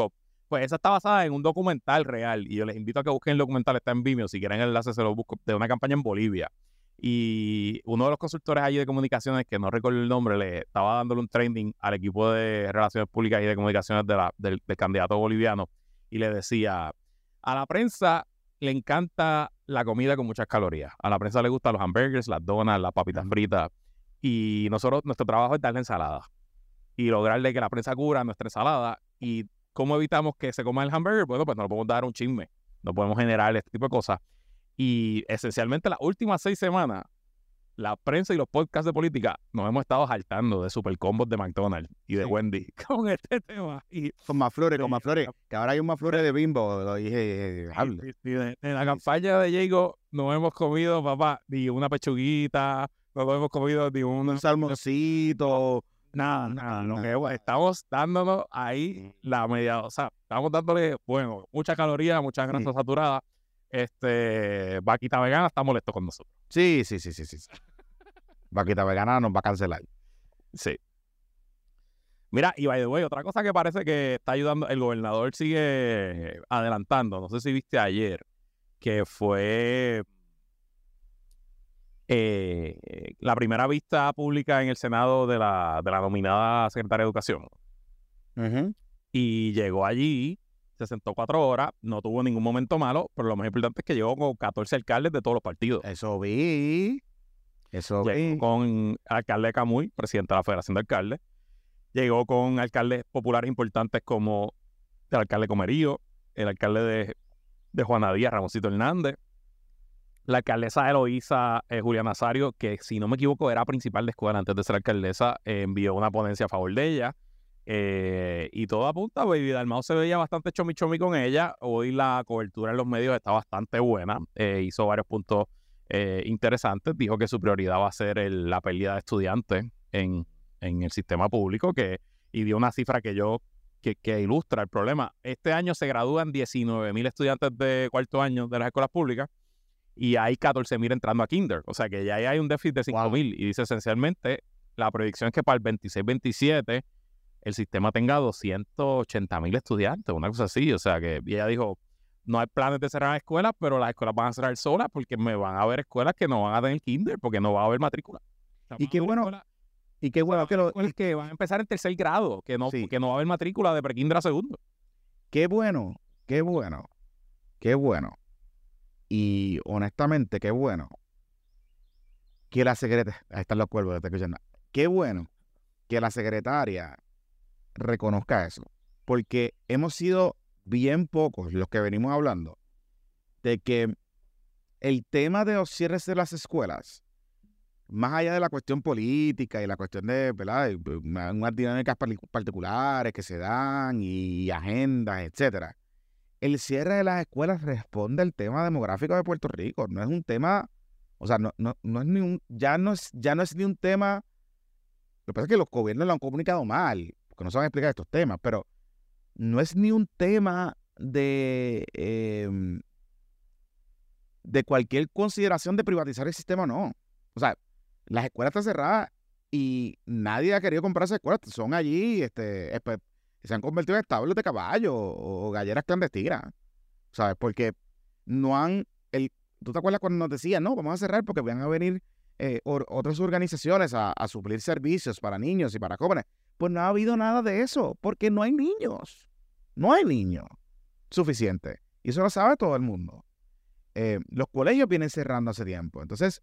Pues esa está basada en un documental real y yo les invito a que busquen el documental, está en Vimeo, si quieren el enlace se lo busco, de una campaña en Bolivia. Y uno de los consultores allí de comunicaciones, que no recuerdo el nombre, le estaba dándole un training al equipo de relaciones públicas y de comunicaciones de la, del, del candidato boliviano y le decía, a la prensa le encanta la comida con muchas calorías. A la prensa le gustan los hamburgers, las donas, las papitas fritas. Y nosotros, nuestro trabajo es darle ensalada. Y lograrle que la prensa cubra nuestra ensalada. ¿Y cómo evitamos que se coma el hamburger? Bueno, pues no le podemos dar un chisme. No podemos generar este tipo de cosas. Y esencialmente las últimas seis semanas, la prensa y los podcasts de política nos hemos estado saltando de supercombos de McDonald's y de Sí. Wendy con este tema. Y, Con más flores, con más flores. Que ahora hay un más flores de bimbo. Lo dije, eh, y de, de la campaña de Diego no hemos comido, papá, ni una pechuguita, no hemos comido ni una... Un salmoncito. Nada, nada. Que estamos dándonos ahí la media, o sea, estamos dándole, bueno, mucha caloría, mucha grasa Sí. Este, Vaquita Vegana está molesto con nosotros. Sí, sí, sí, sí, sí. Vaquita vegana nos va a cancelar. Sí. Mira, y by the way, otra cosa que parece que está ayudando, el gobernador sigue adelantando, no sé si viste ayer, que fue eh, la primera vista pública en el Senado de la, de la nominada secretaria de Educación. Ujú. Y llegó allí, se sentó cuatro horas, no tuvo ningún momento malo, pero lo más importante es que llegó con 14 alcaldes de todos los partidos. Eso vi. Eso Llegó vi. con alcalde Camuy, presidente de la Federación de Alcaldes. Llegó con alcaldes populares importantes como el alcalde Comerío, el alcalde de, de Juana Díaz, Ramoncito Hernández, la alcaldesa Eloísa eh, Julia Nazario, que si no me equivoco era principal de escuela antes de ser alcaldesa, eh, envió una ponencia a favor de ella. Eh, y todo apunta, Baby Dalmau se veía bastante chomi chomi con ella. Hoy la cobertura en los medios está bastante buena. eh, hizo varios puntos eh, interesantes. Dijo que su prioridad va a ser el- la pérdida de estudiantes en, en el sistema público que, y dio una cifra que yo que, que ilustra el problema. Este año se gradúan 19 mil estudiantes de cuarto año de las escuelas públicas y hay 14 mil entrando a kinder. O sea que ya hay un déficit de 5 mil. Y dice esencialmente, la predicción es que para el 26-27 el sistema tenga 280 mil estudiantes, una cosa así. O sea que ella dijo, no hay planes de cerrar escuelas, pero las escuelas van a cerrar solas porque me van a haber escuelas que no van a tener kinder porque no va a haber matrícula. O sea, Y qué bueno escuelas- Y qué bueno que lo, escuelas que van a empezar en tercer grado, que no, Sí. que no va a haber matrícula de prekinder a segundo. qué bueno, qué bueno, qué bueno. Y honestamente, qué bueno que la secretaria, ahí están los cuervos, te escuchando. Qué bueno que la secretaria reconozca eso, porque hemos sido bien pocos los que venimos hablando de que el tema de los cierres de las escuelas, más allá de la cuestión política y la cuestión de, ¿verdad? unas dinámicas particulares que se dan y agendas, etcétera, el cierre de las escuelas responde al tema demográfico de Puerto Rico. No es un tema, o sea, no, no, no es ni un, ya no es, ya no es ni un tema. Lo que pasa es que los gobiernos lo han comunicado mal, porque no saben explicar estos temas, pero no es ni un tema de, em, de cualquier consideración de privatizar el sistema, no. O sea, las escuelas están cerradas y nadie ha querido comprar esas escuelas. Son allí, este, se han convertido en establos de caballo o galleras clandestinas, ¿sabes? Porque no han, el, ¿tú te acuerdas cuando nos decían, no, vamos a cerrar porque van a venir eh, otras organizaciones a suplir servicios para niños y para jóvenes? Pues no ha habido nada de eso, porque no hay niños, no hay niños suficientes. Y eso lo sabe todo el mundo. Eh, los colegios vienen cerrando hace tiempo. Entonces,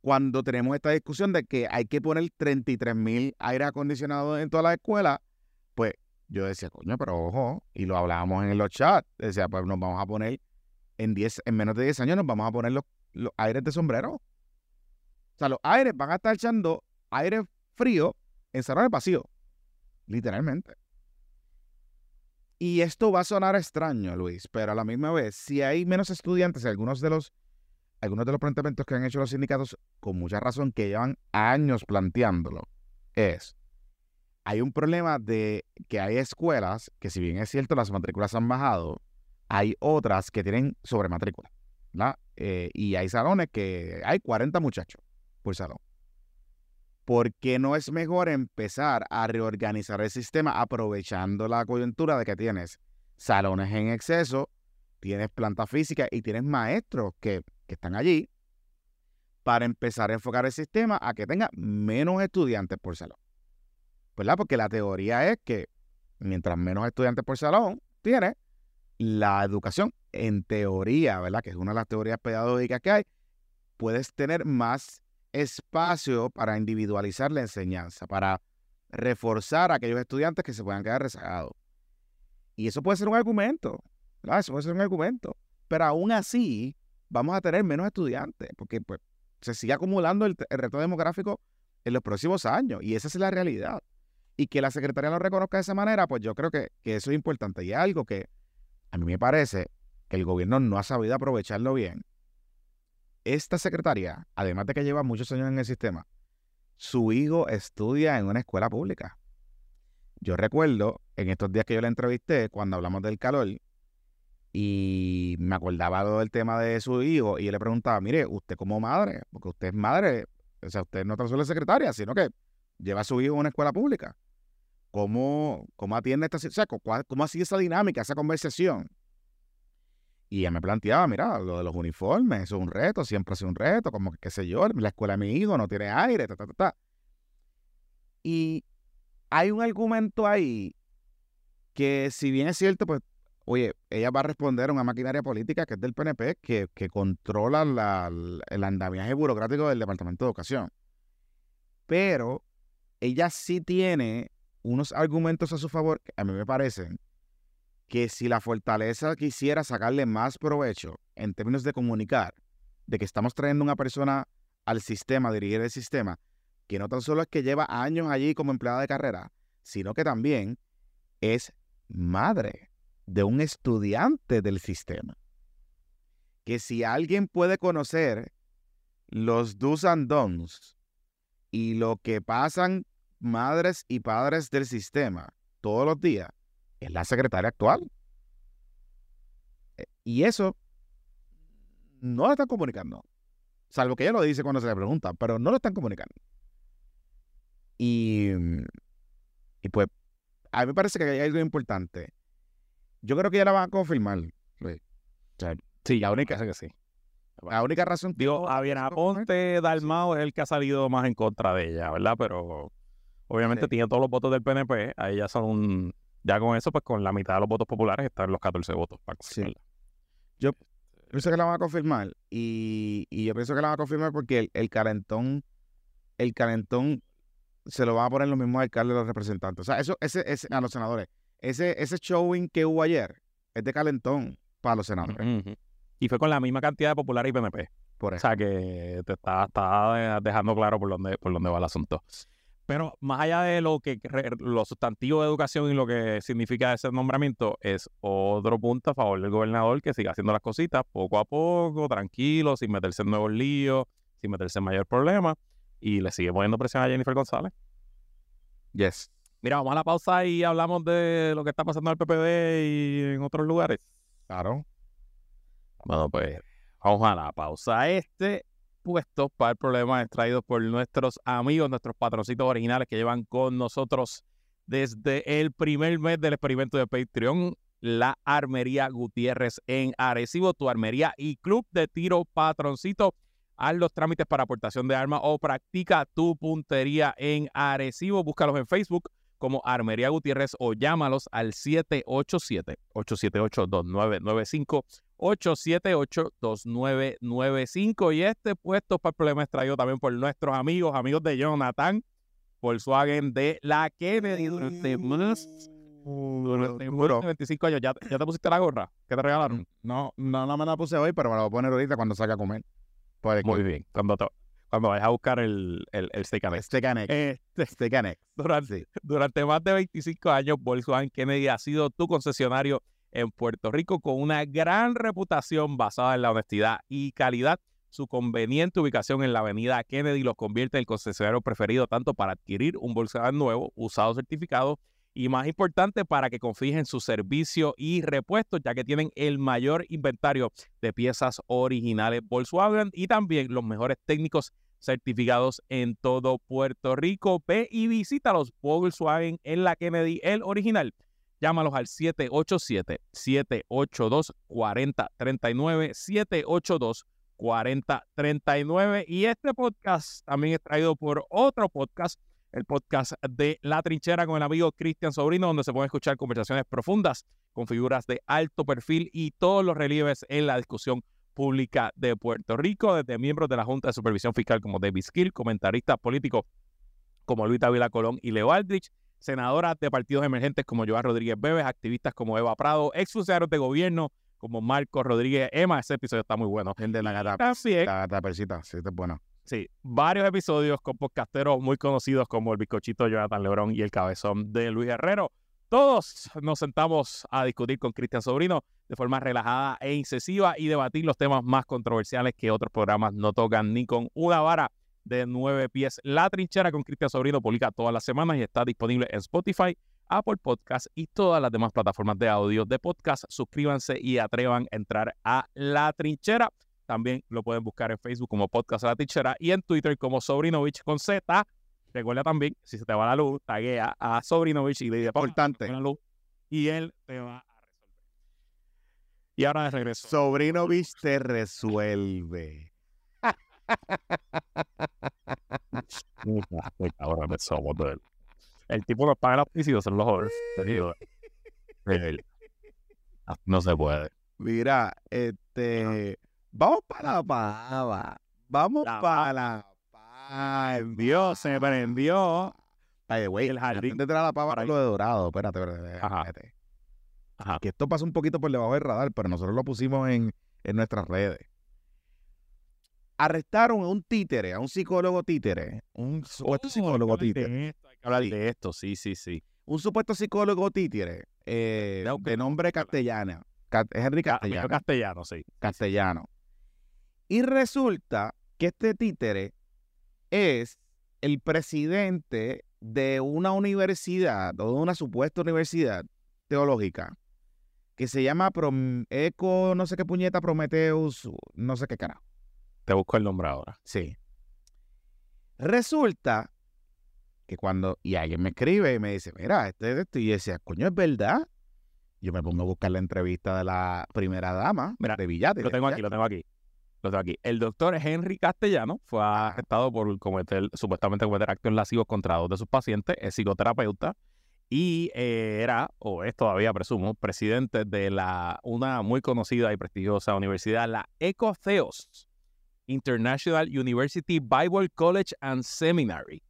cuando tenemos esta discusión de que hay que poner 33 mil aire acondicionados en todas las escuelas, pues yo decía, coño, pero ojo, y lo hablábamos en los chats, decía, pues nos vamos a poner en 10, en menos de 10 años nos vamos a poner los, los aires de sombrero. O sea, los aires van a estar echando aire frío en salones vacíos, literalmente. Y esto va a sonar extraño, Luis, pero a la misma vez, si hay menos estudiantes, algunos de los algunos de los planteamientos que han hecho los sindicatos, con mucha razón, que llevan años planteándolo, es, hay un problema de que hay escuelas que si bien es cierto las matrículas han bajado, hay otras que tienen sobrematrícula, ¿verdad? Eh, y hay salones que hay 40 muchachos por salón. ¿Por qué no es mejor empezar a reorganizar el sistema aprovechando la coyuntura de que tienes salones en exceso, tienes planta física y tienes maestros que, que están allí para empezar a enfocar el sistema a que tenga menos estudiantes por salón? ¿Verdad? Porque la teoría es que mientras menos estudiantes por salón tienes, la educación, en teoría, ¿verdad? Que es una de las teorías pedagógicas que hay, puedes tener más espacio para individualizar la enseñanza, para reforzar a aquellos estudiantes que se puedan quedar rezagados. Y eso puede ser un argumento. Eso puede ser un argumento. Pero aún así, vamos a tener menos estudiantes, porque pues, se sigue acumulando el, el reto demográfico en los próximos años. Y esa es la realidad. Y que la Secretaría lo reconozca de esa manera, pues yo creo que, que eso es importante. Y algo que a mí me parece que el gobierno no ha sabido aprovecharlo bien. Esta secretaria, además de que lleva muchos años en el sistema, su hijo estudia en una escuela pública. Yo recuerdo en estos días que yo la entrevisté, cuando hablamos del calor, y me acordaba del tema de su hijo, y yo le preguntaba, mire, usted como madre, porque usted es madre, o sea, usted no tan solo secretaria, sino que lleva a su hijo a una escuela pública. ¿Cómo, cómo atiende esta situación? ¿Cómo ha sido esa dinámica, esa conversación? Y ella me planteaba, mira, lo de los uniformes, eso es un reto, siempre ha sido un reto, como que qué sé yo, la escuela de mi hijo no tiene aire, ta, ta, ta, ta. Y hay un argumento ahí que si bien es cierto, pues, oye, ella va a responder a una maquinaria política que es del PNP, que, que controla la, el andamiaje burocrático del Departamento de Educación. Pero ella sí tiene unos argumentos a su favor que a mí me parecen que si la fortaleza quisiera sacarle más provecho en términos de comunicar, de que estamos trayendo una persona al sistema, dirigir el sistema, que no tan solo es que lleva años allí como empleada de carrera, sino que también es madre de un estudiante del sistema. Que si alguien puede conocer los do's and don'ts y lo que pasan madres y padres del sistema todos los días, es la secretaria actual. Y eso no lo están comunicando. Salvo que ella lo dice cuando se le pregunta, pero no lo están comunicando. Y, y pues, a mí me parece que hay algo importante. Yo creo que ya la van a confirmar. sí, la única que sí. La única razón. Digo, Javier Aponte Dalmao es el que ha salido más en contra de ella, ¿verdad? Pero obviamente tiene todos los votos del PNP. Ahí ya son ya con eso, pues con la mitad de los votos populares están los 14 votos para Yo pienso que la van a confirmar y, yo pienso que la van a confirmar porque el, calentón, el calentón se lo van a poner los mismos alcaldes los representantes. O sea, eso, ese, ese, a los senadores. Ese, ese showing que hubo ayer es de calentón para los senadores. Y fue con la misma cantidad de populares y PNP. Por eso. O sea que te está, está dejando claro por dónde, por dónde va el asunto. Pero más allá de lo que los sustantivos de educación y lo que significa ese nombramiento, es otro punto a favor del gobernador que siga haciendo las cositas poco a poco, tranquilo, sin meterse en nuevos líos, sin meterse en mayor problema, y le sigue poniendo presión a Jennifer González. Yes. Mira, vamos a la pausa y hablamos de lo que está pasando en el PPD y en otros lugares. Claro. Bueno, pues vamos a la pausa. Este puestos para el problema extraído por nuestros amigos, nuestros patroncitos originales que llevan con nosotros desde el primer mes del experimento de Patreon, la Armería Gutiérrez en Arecibo, tu armería y club de tiro patroncito. Haz los trámites para aportación de armas o practica tu puntería en Arecibo. Búscalos en Facebook como Armería Gutiérrez o llámalos al 787-878-2995 878-2995. Y este puesto para el problema es traído también por nuestros amigos, amigos de Jonathan Volkswagen de la Kennedy durante más. Durante 25 años. ¿Ya, ¿Ya, te pusiste la gorra? ¿Qué te regalaron? No, no, no me la puse hoy, pero me la voy a poner ahorita cuando salga a comer. Muy bien. Cuando, cuando vayas a buscar el, el, el steak annex. Steak annex. Steak annex. Durante, durante más de 25 años, Volkswagen Kennedy ha sido tu concesionario en Puerto Rico con una gran reputación basada en la honestidad y calidad. Su conveniente ubicación en la avenida Kennedy los convierte en el concesionario preferido tanto para adquirir un Volkswagen nuevo, usado certificado, y más importante para que confíes en su servicio y repuestos, ya que tienen el mayor inventario de piezas originales Volkswagen y también los mejores técnicos certificados en todo Puerto Rico. Ve y visita los Volkswagen en la Kennedy, el original Llámalos al 787-782-4039, 782-4039. Y este podcast también es traído por otro podcast, el podcast de La Trinchera con el amigo Cristian Sobrino, donde se pueden escuchar conversaciones profundas con figuras de alto perfil y todos los relieves en la discusión pública de Puerto Rico, desde miembros de la Junta de Supervisión Fiscal como David Skill, comentaristas políticos como Luis Davila Colón y Leo Aldrich, senadoras de partidos emergentes como Joan Rodríguez Bebes, activistas como Eva Prado, ex funcionarios de gobierno como Marco Rodríguez Emma. Ese episodio está muy bueno. El de la gata. También. La gata persita, sí, está bueno. Sí, varios episodios con podcasteros muy conocidos como el bizcochito Jonathan Lebrón y el cabezón de Luis Herrero. Todos nos sentamos a discutir con Cristian Sobrino de forma relajada e incisiva y debatir los temas más controversiales que otros programas no tocan ni con una vara de nueve pies. La trinchera con Cristian Sobrino publica todas las semanas y está disponible en Spotify, Apple Podcasts y todas las demás plataformas de audio de podcast. Suscríbanse y atrevan a entrar a La Trinchera. También lo pueden buscar en Facebook como Podcast La Trinchera y en Twitter como Sobrinovich con Z. Recuerda también, si se te va la luz, taguea a Sobrinovich y le dice, Importante. la luz y él te va a resolver. Y ahora de regreso. Sobrinovich te resuelve. Qué cabrones somos de él. El tipo nos paga los jóvenes. Te digo. Él. No se puede. Mira, este. Vamos para la pava. Vamos La para la pava. Dios se prendió. Ay, güey, El jardín. antes de la pava lo de dorado. Espérate, espérate. Espérate. Ajá. Que esto pasa un poquito por debajo del radar, pero nosotros lo pusimos en, en nuestras redes. Arrestaron a un títere, a un psicólogo títere. Un supuesto psicólogo títere. Hay que hablar Sí. de esto, sí, sí, sí. Un supuesto psicólogo títere. eh, De- de nombre castellana. Ca- Es Henry Ca- Castellano. castellano, sí. castellano. Y resulta que este títere es el presidente de una universidad o de una supuesta universidad teológica que se llama Prom- Eco, no sé qué puñeta, Prometheus, no sé qué carajo. Te busco el nombre ahora. Sí. Resulta que cuando, y alguien me escribe y me dice, mira, este es esto, y yo decía, coño, es verdad. Yo me pongo a buscar la entrevista de la primera dama Mira, de Villate. Lo tengo aquí, lo tengo aquí. Lo tengo aquí. El doctor Henry Castellano fue arrestado por cometer, supuestamente cometer actos lascivos contra dos de sus pacientes, es psicoterapeuta y eh, era, o es todavía presumo, presidente de la una muy conocida y prestigiosa universidad, la ECOCEOS, International University Bible College and Seminary,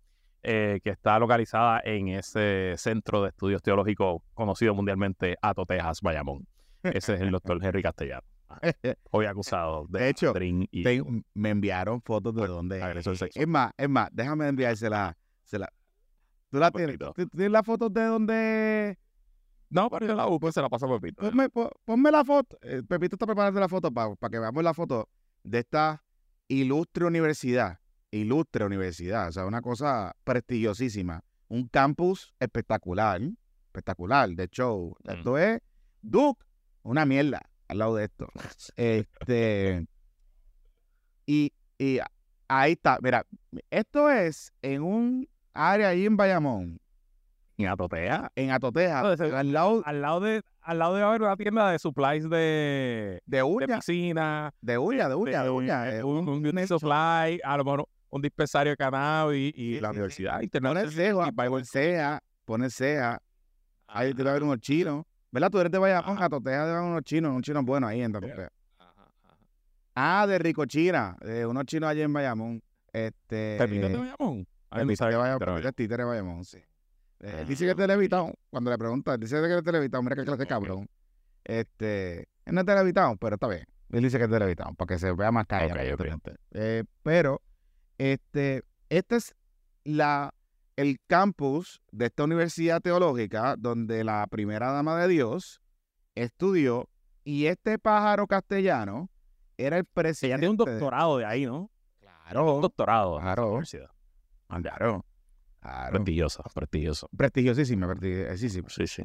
eh, que está localizada en ese centro de estudios teológicos conocido mundialmente, Ato, Texas, Bayamón. Ese es el doctor Henry Castellano. Hoy acusado de, De hecho, y Te- me enviaron fotos de dónde. agresor es. sexual. Es más, es más, déjame enviársela. se la- ¿Tú la tienes? ¿Tú tienes las fotos de dónde? No, pero yo la busco se la paso a Pepito. Ponme, po- ponme la foto. Eh, Pepito está preparando la foto para que veamos la foto de esta ilustre universidad. Ilustre universidad. O sea, una cosa prestigiosísima. Un campus espectacular. Espectacular. De show. Mm. Esto es Duke. Una mierda al lado de esto. Este. Y, y ahí está. Mira, esto es en un área ahí en Bayamón, En Atotea. en Atoteja, No, ese- al lado Al lado de, al lado de haber una tienda de supplies de, de de uña, piscina. de uña, de uña, de uña. eh, eh, un, un beauty supply, a lo mejor un dispensario de cannabis y, Sí, la. Universidad Pone Internacional. ceja, y Bible- pone ceja, pone ceja. Ahí te va a ver unos chinos. ¿Verdad? Tú eres de Bayamón, te van unos chinos, unos chinos buenos ahí en ajá. Ah, de Rico China, de unos chinos allí en Bayamón. Este. ¿Pepito de Bayamón? Pepito de Bayamón, es títere de Bayamón, sí. Eh, Ah. dice que es televitado. Cuando le preguntan, dice que es televitado. Mira qué clase de cabrón. Este, él no es televitado, pero está bien. Él dice que es televitado, para que se vea más callado. Ok, ok. evidentemente. Eh, pero, este, este es la, el campus de esta universidad teológica donde la primera dama de Dios estudió y este pájaro castellano era el presidente. ella tiene un doctorado de ahí, ¿no? Un Claro, doctorado. de esa Claro. universidad. claro, claro. Prestigioso, prestigioso. Prestigiosísima, prestigiosísima. Sí, sí.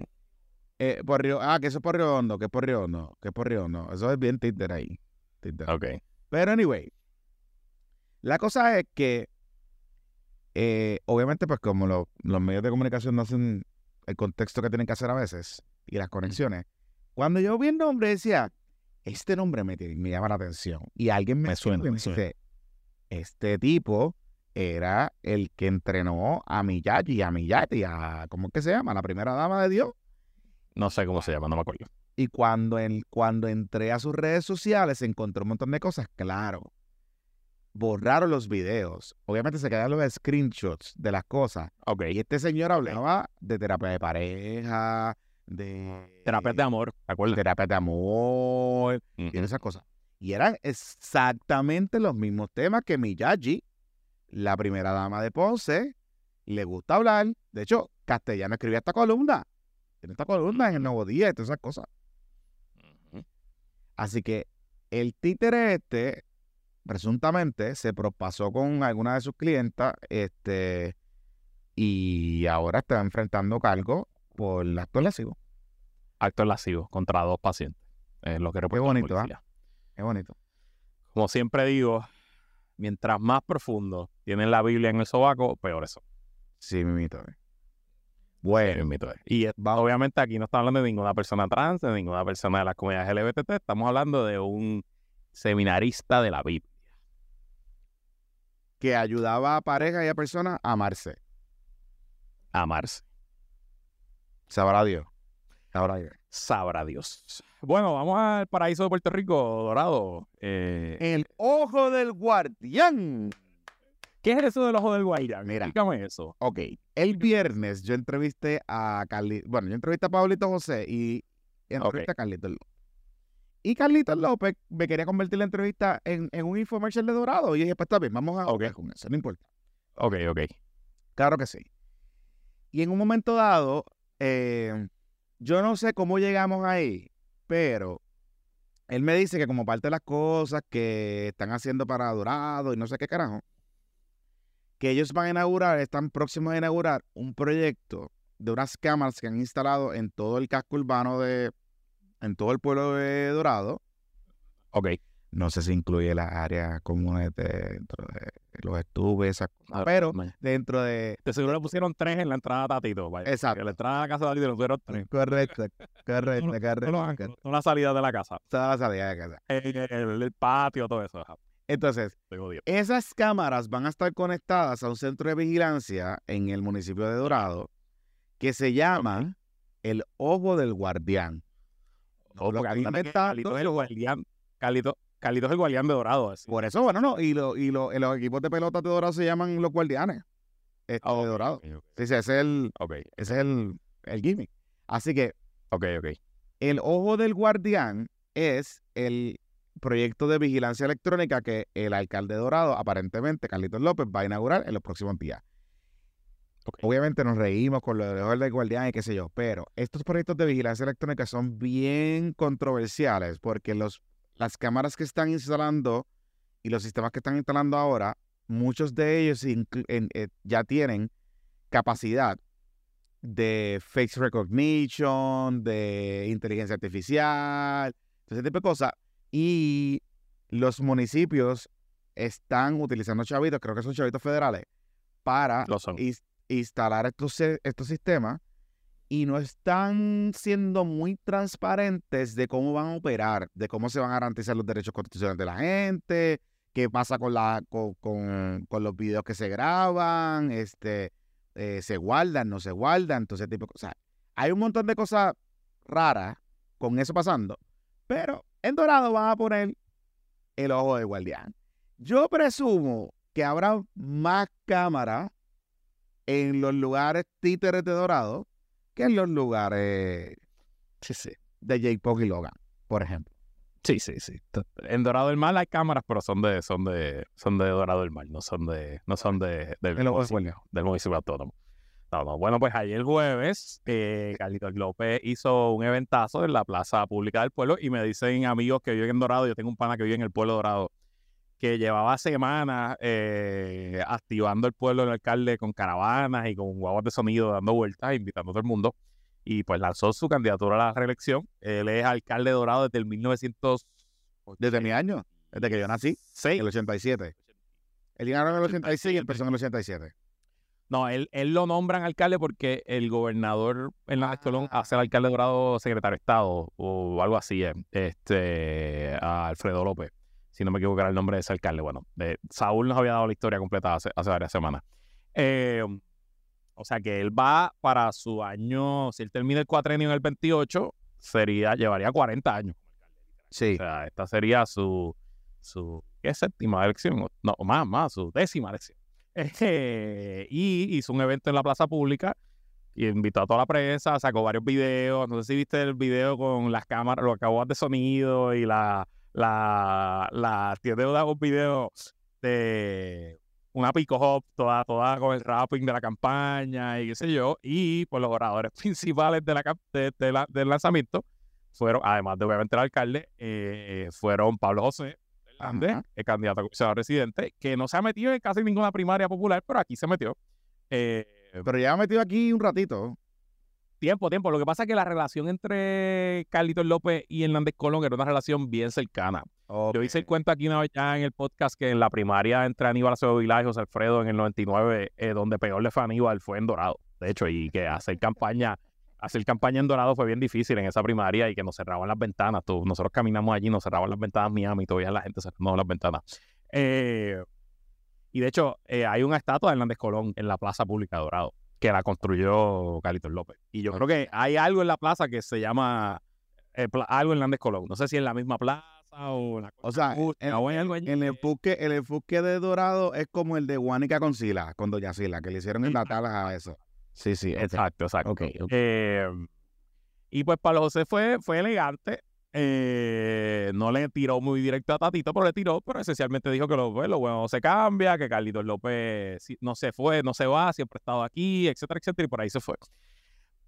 Eh, por Río, ah, que eso es por Río Hondo, que es por Río Hondo, que es por Río Hondo. Eso es bien Tinder ahí. Tinder. Ok. Pero anyway, la cosa es que, eh, obviamente, pues como lo- los medios de comunicación no hacen el contexto que tienen que hacer a veces y las conexiones, cuando yo vi el nombre decía, este nombre me, me llama la atención. Y alguien me, Me suena, y me suena. dice, este tipo era el que entrenó a Miyagi, a Miyagi, a, ¿cómo es que se llama? La primera dama de Dios. No sé cómo se llama, no me acuerdo. Y cuando, en- cuando entré a sus redes sociales, encontré un montón de cosas, claro. Borraron los videos. Obviamente se quedaron los screenshots de las cosas. Ok. Y este señor hablaba de terapia de pareja, de Terapia de amor, ¿te acuerdas? terapia de amor, y Ujú. esas cosas. Y eran exactamente los mismos temas que Miyagi la primera dama de Ponce le gusta hablar. De hecho, Castellano escribía esta columna. Tiene esta columna en el Nuevo Día y todas esas cosas. Así que el títere este, presuntamente, se propasó con alguna de sus clientas este, y ahora está enfrentando cargo por acto lesivo. Acto lascivo contra dos pacientes. Es lo que la bonito, policía. Es bonito. Como siempre digo, mientras más profundo tienen la Biblia en el sobaco, peor eso. Sí, mimito. eh. Bueno, Y es- obviamente aquí no estamos hablando de ninguna persona trans, de ninguna persona de la comunidad LGBT, estamos hablando de un seminarista de la Biblia. Que ayudaba a pareja y a personas a amarse. Amarse. Sabrá Dios. Sabrá Dios. Sabrá Dios. Bueno, vamos al paraíso de Puerto Rico, Dorado. Eh, El ojo del guardián. ¿Qué es eso del ojo del Guairán? Mira. Explícame eso. Ok, el viernes yo entrevisté a Carlitos, bueno, yo entrevisté a Pablito José y entrevisté a Carlitos López. Y Carlitos López me quería convertir la entrevista en, en un infomercial de Dorado. Y yo dije, pues está bien, vamos a Ok. jugar con eso, no importa. Ok, ok. Claro que sí. Y en un momento dado, eh, yo no sé cómo llegamos ahí, pero él me dice que como parte de las cosas que están haciendo para Dorado y no sé qué carajo, que ellos van a inaugurar, están próximos a inaugurar un proyecto de unas cámaras que han instalado en todo el casco urbano de, en todo el pueblo de Dorado. Ok. No sé si incluye las áreas comunes de- dentro de los estubes, esas cosas, pero dentro de De seguro le pusieron tres en la entrada a Tatito. vaya. Exacto. En la entrada a la casa de Tatito le pusieron tres. Correcto, correcto, No, correcto. No la salida de la casa. Toda la salida de casa. El, el- el patio, todo eso. Entonces, esas cámaras van a estar conectadas a un centro de vigilancia en el municipio de Dorado que se llama el Ojo del Guardián. Lo porque. Carlitos es el guardián. Carlitos, Carlitos es el guardián de Dorado. así. Por eso, bueno, no. Y, lo, y lo- los equipos de pelota de Dorado se llaman los guardianes este, de Dorado. ok, ok. Sí, sí, ese es el, ese es el, el gimmick. Así que ok, ok. El Ojo del Guardián es el proyecto de vigilancia electrónica que el alcalde de Dorado, aparentemente, Carlitos López, va a inaugurar en los próximos días. Obviamente nos reímos con lo del Ojo del Guardián y qué sé yo, pero estos proyectos de vigilancia electrónica son bien controversiales porque los, las cámaras que están instalando y los sistemas que están instalando ahora, muchos de ellos en- eh, ya tienen capacidad de face recognition, de inteligencia artificial, ese tipo de cosas. Y los municipios están utilizando chavitos, creo que son chavitos federales, para Lo son. Ins- instalar estos, estos sistemas y no están siendo muy transparentes de cómo van a operar, de cómo se van a garantizar los derechos constitucionales de la gente, qué pasa con, la, con, con- los videos que se graban, este, eh, se guardan, no se guardan, ese tipo de cosas. Hay un montón de cosas raras con eso pasando, pero en Dorado van a poner el ojo del guardián. Yo presumo que habrá más cámaras en los lugares títeres de Dorado que en los lugares Sí, sí. de Jake Paul y Logan, por ejemplo. Sí, sí, sí. En Dorado del Mar hay cámaras, pero son de, son de, son de Dorado del Mar, no son de, no son de, del, municipio, del municipio autónomo. No, no. Bueno, pues ayer jueves, eh, Carlitos López hizo un eventazo en la plaza pública del pueblo y me dicen amigos que viven en Dorado, yo tengo un pana que vive en el pueblo Dorado, que llevaba semanas eh, activando el pueblo del alcalde con caravanas y con guaguas de sonido dando vueltas, invitando a todo el mundo. Y pues lanzó su candidatura a la reelección. Él es alcalde de Dorado desde el 1900. Desde mi año, desde que yo nací, Sí. en el 87. Él llegaron en el 86 y empezó en el 87. No, él, él lo nombran alcalde porque el gobernador Hernández Colón hace el alcalde de Dorado secretario de Estado o algo así, eh, este, a Alfredo López, si no me equivoco era el nombre de ese alcalde. Bueno, de- Saúl nos había dado la historia completa hace, hace varias semanas. Eh, o sea que él va para su año, si él termina el cuatrenio en el 28, sería, llevaría 40 años. Sí. O sea, esta sería su, su ¿qué séptima elección? No, más, más, su décima elección. Eh, y hizo un evento en la plaza pública y invitó a toda la prensa, sacó varios videos. No sé si viste el video con las cámaras, los cabos de sonido y la, la, la tiene unos videos de una pico hop toda, toda con el rapping de la campaña y qué sé yo. Y pues los oradores principales de la, de- de la- del lanzamiento fueron, además de obviamente el alcalde, eh, fueron Pablo José Hernández, Ajá. el candidato a comisionado residente, que no se ha metido en casi ninguna primaria popular, pero aquí se metió. Eh, Pero ya ha metido aquí un ratito. Tiempo, tiempo. Lo que pasa es que la relación entre Carlitos López y Hernández Colón era una relación bien cercana. Yo hice el cuento aquí una vez ya en el podcast que en la primaria entre Aníbal Acevedo Vilá y José Alfredo en el 99, eh, donde peor le fue a Aníbal fue en Dorado, de hecho, y que hacer campaña, hacer campaña en Dorado fue bien difícil en esa primaria y que nos cerraban las ventanas. Tú- nosotros caminamos allí, nos cerraban las ventanas Miami y todavía la gente cerrando las ventanas. Eh, y de hecho, eh, hay una estatua de Hernández Colón en la Plaza Pública de Dorado, que la construyó Carlitos López. Y yo creo que hay algo en la plaza que se llama eh, algo Hernández Colón. No sé si en la misma plaza o la O sea, en- o hay algo allí El que- enfoque, el de Dorado es como el de Guánica con Sila, con Doña Sila, que le hicieron en Sí. Natal a eso. Sí, sí. Exacto, exacto. Eh, y pues Pablo José fue, fue elegante. Eh, no le tiró muy directo a Tatito, pero le tiró, pero esencialmente dijo que lo, pues, lo bueno no se cambia, que Carlitos López no se fue, no se va, siempre ha estado aquí, etcétera, etcétera, y por ahí se fue.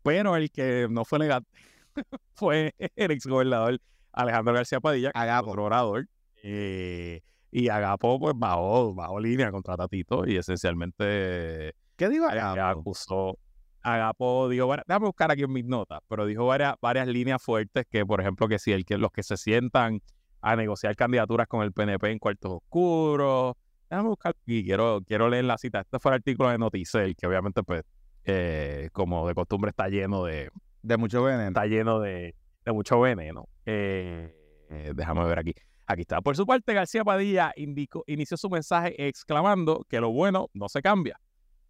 Pero el que no fue elegante fue el exgobernador Alejandro García Padilla, Agapo. otro orador. eh, y Agapo pues bajó, bajó línea contra Tatito y esencialmente ¿Qué digo? Aga- Agapo? acusó. Agapo dijo, déjame buscar aquí en mis notas, pero dijo varias, varias líneas fuertes que, por ejemplo, que si el que los que se sientan a negociar candidaturas con el PNP en cuartos oscuros, déjame buscar aquí, quiero, quiero leer la cita. Este fue el artículo de Noticel, que obviamente, pues, eh, como de costumbre, está lleno de, De mucho veneno. está lleno de, de mucho veneno. Eh, eh, déjame ver aquí. Aquí está. Por su parte, García Padilla indicó, inició su mensaje exclamando que lo bueno no se cambia.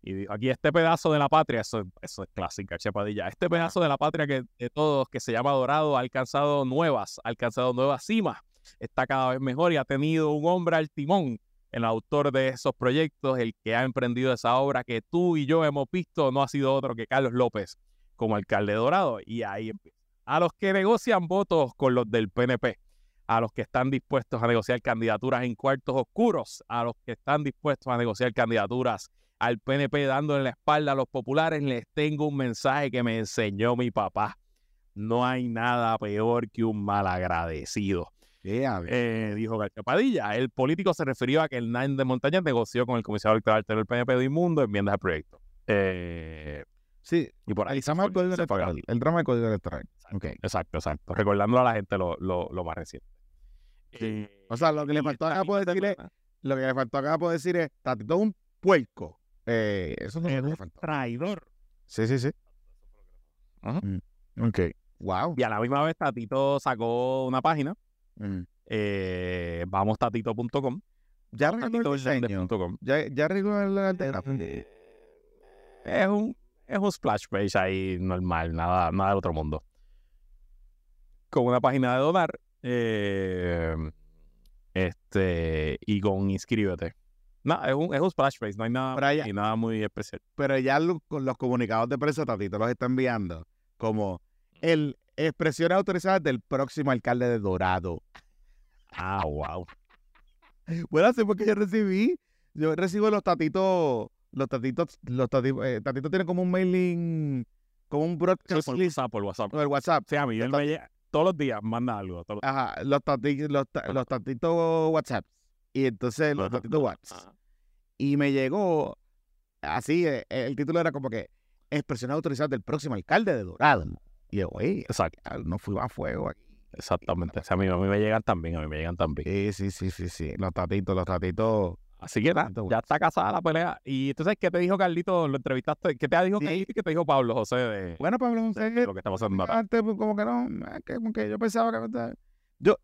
Y aquí, este pedazo de la patria, eso, eso es clásico, García Padilla, este pedazo de la patria que de todos, que se llama Dorado, ha alcanzado nuevas, ha alcanzado nuevas cimas, está cada vez mejor y ha tenido un hombre al timón, el autor de esos proyectos, el que ha emprendido esa obra que tú y yo hemos visto, no ha sido otro que Carlos López como alcalde de Dorado. Y ahí empieza. A los que negocian votos con los del PNP, a los que están dispuestos a negociar candidaturas en cuartos oscuros, a los que están dispuestos a negociar candidaturas al PNP dándole la espalda a los populares, les tengo un mensaje que me enseñó mi papá. No hay nada peor que un malagradecido. Yeah, Eh, dijo García Padilla. El político se refirió a que Hernán de Montaña negoció con el comisionado electoral del PNP de Inmundo enmiendas al proyecto. Eh, sí, y por ahí el. García. El drama del código electoral. Ok. Exacto, exacto. Recordando a la gente lo, lo, lo más reciente. Eh, O sea, lo que le faltó acá por decir es, lo que le faltó acá por decir es, Tatito es un puerco. Eh, eso no es faltó. traidor. Sí, sí, sí. Ajá. Mm, Ok. Wow. Y a la misma vez Tatito sacó una página, Mm. eh, vamostatito.com. Ya arregló. Ya, ya arregló el. Eh, Es un, es un splash page ahí normal, nada, nada del otro mundo. Con una página de donar, eh, este, y con inscríbete. Nada, es un, es un splash page, no hay nada, allá- y nada muy especial. Pero ya lo- los comunicados de prensa Tatito los está enviando como el expresiones autorizadas del próximo alcalde de Dorado. Ah, wow. Bueno, así porque yo recibí, yo recibo los tatitos, los tatitos, los tatitos, eh, tatitos tienen como un mailing, como un broadcast Por list, WhatsApp, por WhatsApp. el WhatsApp. Sí, a mí él me llega- todos los días manda algo. todos los- Ajá, los, tati- los, ta- los tatitos WhatsApp. Y entonces los tatitos WhatsApp. Y me llegó así, eh, el título era como que expresiones autorizadas del próximo alcalde de Dorado. Y yo, güey, Exacto, no fui a fuego aquí. exactamente. O sea, a, mí, a mí me llegan también, a mí me llegan también. Sí, sí, sí, sí, sí. Los tatitos, los tatitos. Así que nada, ya está casada la pelea. Y entonces, ¿qué te dijo Carlito? ¿Lo entrevistaste? ¿Qué te dijo Sí. Carlito y qué te dijo Pablo José de, Bueno, Pablo José, de lo que está pasando ahora? antes pues, como que no, que, como que yo pensaba que... Yo,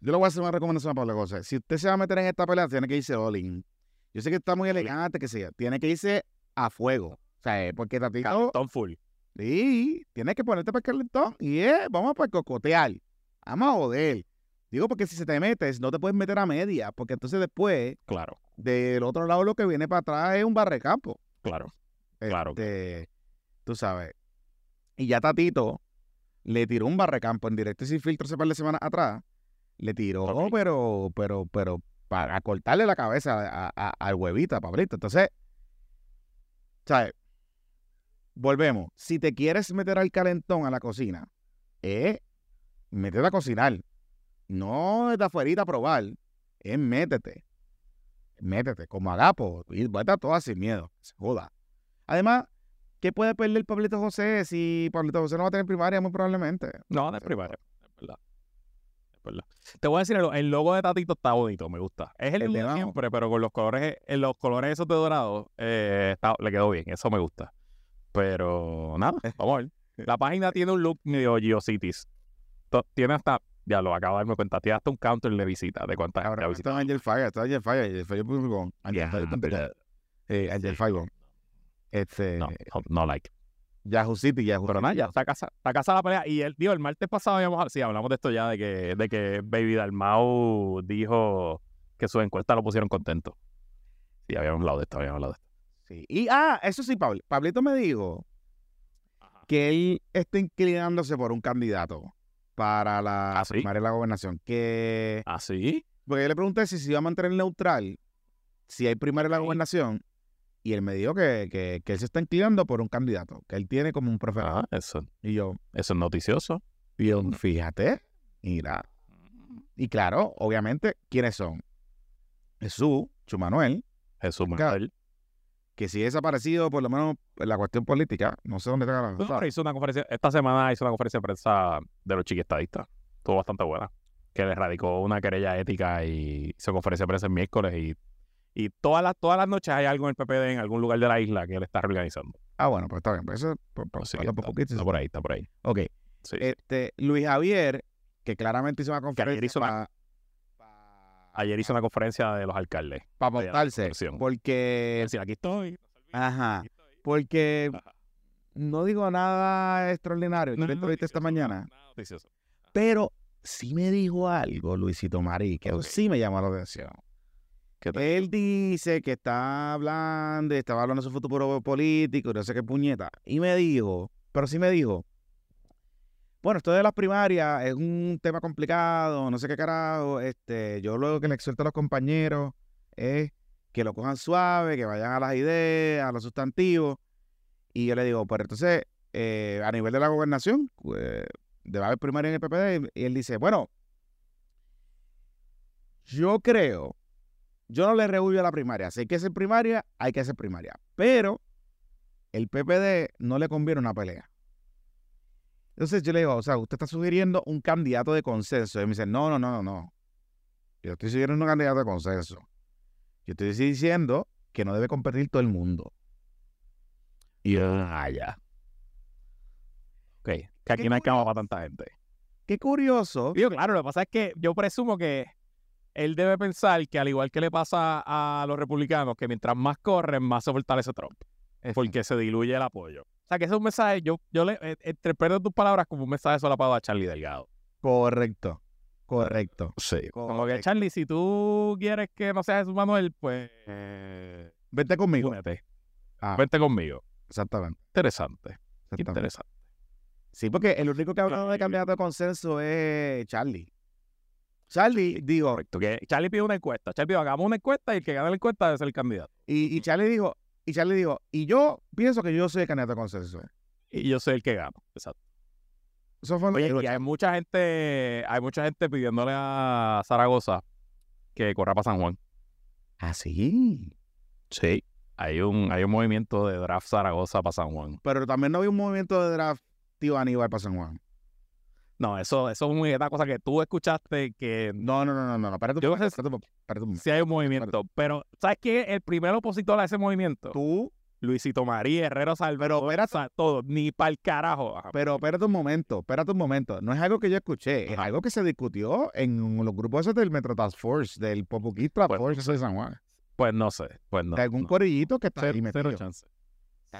yo le voy a hacer una recomendación a Pablo José. Si usted se va a meter en esta pelea, tiene que irse all in. Yo sé que está muy elegante, que sea. Tiene que irse a fuego. O sea, porque Tatito... Calentón full. Sí, tienes que ponerte para el calentón. Y eh, vamos para cocotear. Vamos a joder. Digo, porque si se te metes, no te puedes meter a media. Porque entonces después, Claro, del otro lado, lo que viene para atrás es un barrecampo. claro. Claro. Este, Tú sabes. Y ya Tatito le tiró un barrecampo en directo y sin filtro ese par de semanas atrás. Le tiró, Ok. pero, pero, pero, para cortarle la cabeza al huevito, a Pablito. Entonces, ¿sabes? Volvemos. Si te quieres meter al calentón a la cocina, eh, métete a cocinar. No de afuera a probar. Es métete. Métete, como agapo. Y vete a todas sin miedo. Se joda. Además, ¿qué puede perder Pablito José si Pablito José no va a tener primaria muy probablemente? No, de primaria. Es verdad. Verdad. Te voy a decir algo. El logo de Tatito está bonito, me gusta. Es el, El de siempre, pero con los colores, en los colores esos de dorado, eh, está- le quedó bien. Eso me gusta. Pero nada, vamos a ver. La página tiene un look medio GeoCities. Tiene hasta, ya lo acabo de darme cuenta, tiene hasta un counter de visita de cuántas gente Ahora, esto visitado. es Angel Fire, esto es Angel Fire, Angel Fire punto Angel Fire punto com. Eh, Angel Fire. Este, No, no, no like. Yahoo City, Yahoo Pero nada, ya está casa, está casa la pelea. Y el, digo, el martes pasado habíamos, sí, hablamos de esto ya, de que, de que Baby Dalmau dijo que su encuesta lo pusieron contento. Sí, habíamos hablado de esto, habíamos hablado de esto. Sí. Y, ah, eso sí, Pablo. Pablito me dijo que él está inclinándose por un candidato para la ¿Ah, sí? primaria de la gobernación. Que, ¿Ah, sí? porque yo le pregunté si se iba a mantener neutral, si hay primaria de la gobernación, y él me dijo que, que, que él se está inclinando por un candidato, que él tiene como un preferido. Ah, eso, Y yo, eso es noticioso. y yo, fíjate, mira. Y claro, obviamente, ¿quiénes son? Jesús, Chumanuel, Jesús. Manuel. que si es desaparecido, por lo menos en la cuestión política, no sé dónde está la No, hizo una conferencia, esta semana hizo una conferencia de prensa de los chiquistadistas. Estuvo bastante buena. Que le radicó una querella ética y hizo conferencia de prensa el miércoles. Y, y todas, las, todas las noches hay algo en el PPD en algún lugar de la isla que él está reorganizando. Ah, bueno, pues está bien. Pues eso, por, por- Así por que lo está, poquito, está por ahí, está por ahí. Ok. Sí. Este, Luis Javier, que claramente hizo una conferencia hizo una- para Ayer hizo una conferencia de los alcaldes. montarse. versión. Porque, Es decir, aquí estoy. ajá, porque Ajá. no digo nada extraordinario. No, no, entrevisté esta mañana. nada. Pero sí me dijo algo, Luisito Marí, que eso sí me llamó la atención. ¿Qué te- Él dice que está hablando, estaba hablando de su futuro político, no sé qué puñeta. Y me dijo, pero sí me dijo, bueno, esto de las primarias es un tema complicado, no sé qué carajo. Este, yo lo que le exhorto a los compañeros es que lo cojan suave, que vayan a las ideas, a los sustantivos. Y yo le digo, pero entonces, eh, a nivel de la gobernación, pues, debe haber primaria en el PPD. Y él dice, bueno, yo creo, yo no le rehuyo a la primaria. Si hay que hacer primaria, hay que hacer primaria. Pero el PPD no le conviene una pelea. Entonces yo le digo, o sea, usted está sugiriendo un candidato de consenso. Y me dice, no, no, no, no, no. Yo estoy sugiriendo un candidato de consenso. Yo estoy diciendo que no debe competir todo el mundo. Y yo, ah, ya. Ok, que aquí no hay cama para tanta gente. Qué curioso. Digo, claro, lo que pasa es que yo presumo que él debe pensar que al igual que le pasa a los republicanos, que mientras más corren, más se fortalece Trump, porque se diluye el apoyo. O sea, que ese es un mensaje, yo, yo le eh, interpreto tus palabras como un mensaje solapado a Charlie Delgado. Correcto. Correcto. Sí. Como que, Correcto. Charlie, si tú quieres que no sea Jesús Manuel, pues eh, Vete conmigo. Ah, Vente conmigo. exactamente. Interesante. exactamente. Interesante. Sí, porque el único que ha hablado de candidato de consenso es Charlie. Charlie, digo, Correcto. Que Charlie pide una encuesta. Charlie pidió, hagamos una encuesta y el que gane la encuesta debe ser el candidato. y, y Charlie dijo, y Charlie dijo, y yo pienso que yo soy el candidato de consenso. Y yo soy el que gano. Exacto. Eso fue Oye, dijo y hay mucha gente, hay mucha gente pidiéndole a Zaragoza que corra para San Juan. Ah, sí. Sí. Hay un, hay un movimiento de draft Zaragoza para San Juan. Pero también no había un movimiento de draft tío Aníbal para San Juan. No, eso, eso es muy- una cosa que tú escuchaste que No, no, no, no, no. no. Espérate un Yo sí hay un movimiento. Pero, ¿sabes qué? El primer opositor a ese movimiento, Tú, Luisito María, Herrero Salvador, Pero o sea, todo, ni para el carajo. Ajá. pero espérate un momento, espérate un momento. No es algo que yo escuché, es algo que se discutió en los grupos esos del Metro Task Force, del Popuquí Task Bueno, Force de San Juan. Pues no sé, pues no. de algún no. corillito que está Cero, ahí cero metido. chance.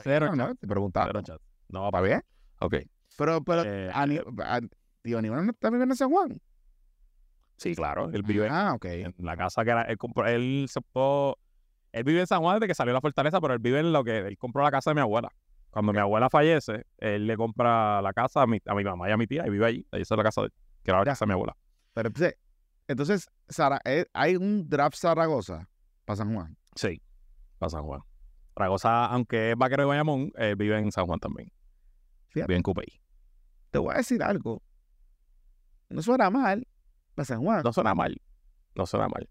Cero ¿no? chance. Te preguntaba. Cero chance. No, ¿Está bien? Ok. Pero, pero, Eh, Ani- a- está viviendo en San Juan. Sí, claro. Él vive Ah, ok. en la casa que era, él compró, él se él vive en San Juan desde que salió la fortaleza, pero él vive en lo que, él compró la casa de mi abuela. Cuando mi abuela fallece, él le compra la casa a mi, a mi mamá y a mi tía y vive allí. Ahí es la casa de, que era la casa de mi abuela. Pero entonces, Entonces, Sara- eh, hay un draft Zaragoza para San Juan. Sí, para San Juan. Zaragoza, aunque es vaquero de Bayamón, eh, vive en San Juan también. Fíjate. Vive en Cupey. Te voy a decir algo. No suena mal para San Juan. No suena mal. No suena mal.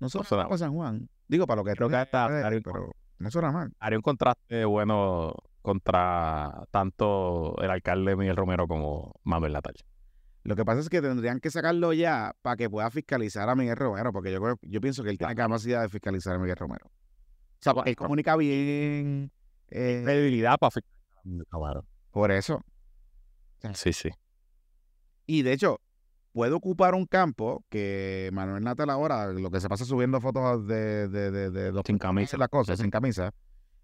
No suena suena mal para San Juan. Digo, para lo que Creo que hasta Darío- pero no suena mal. Haría un contraste bueno contra tanto el alcalde Miguel Romero como Manuel Natal. Lo que pasa es que tendrían que sacarlo ya para que pueda fiscalizar a Miguel Romero, porque yo creo, yo pienso que él tiene capacidad de fiscalizar a Miguel Romero. O sea, él comunica bien. eh, Credibilidad para fiscalizar. por eso. Sí, sí. Y de hecho, puede ocupar un campo que Manuel Natal ahora, lo que se pasa subiendo fotos de, de, de, de los Sin camisa. las cosas, sin camisa.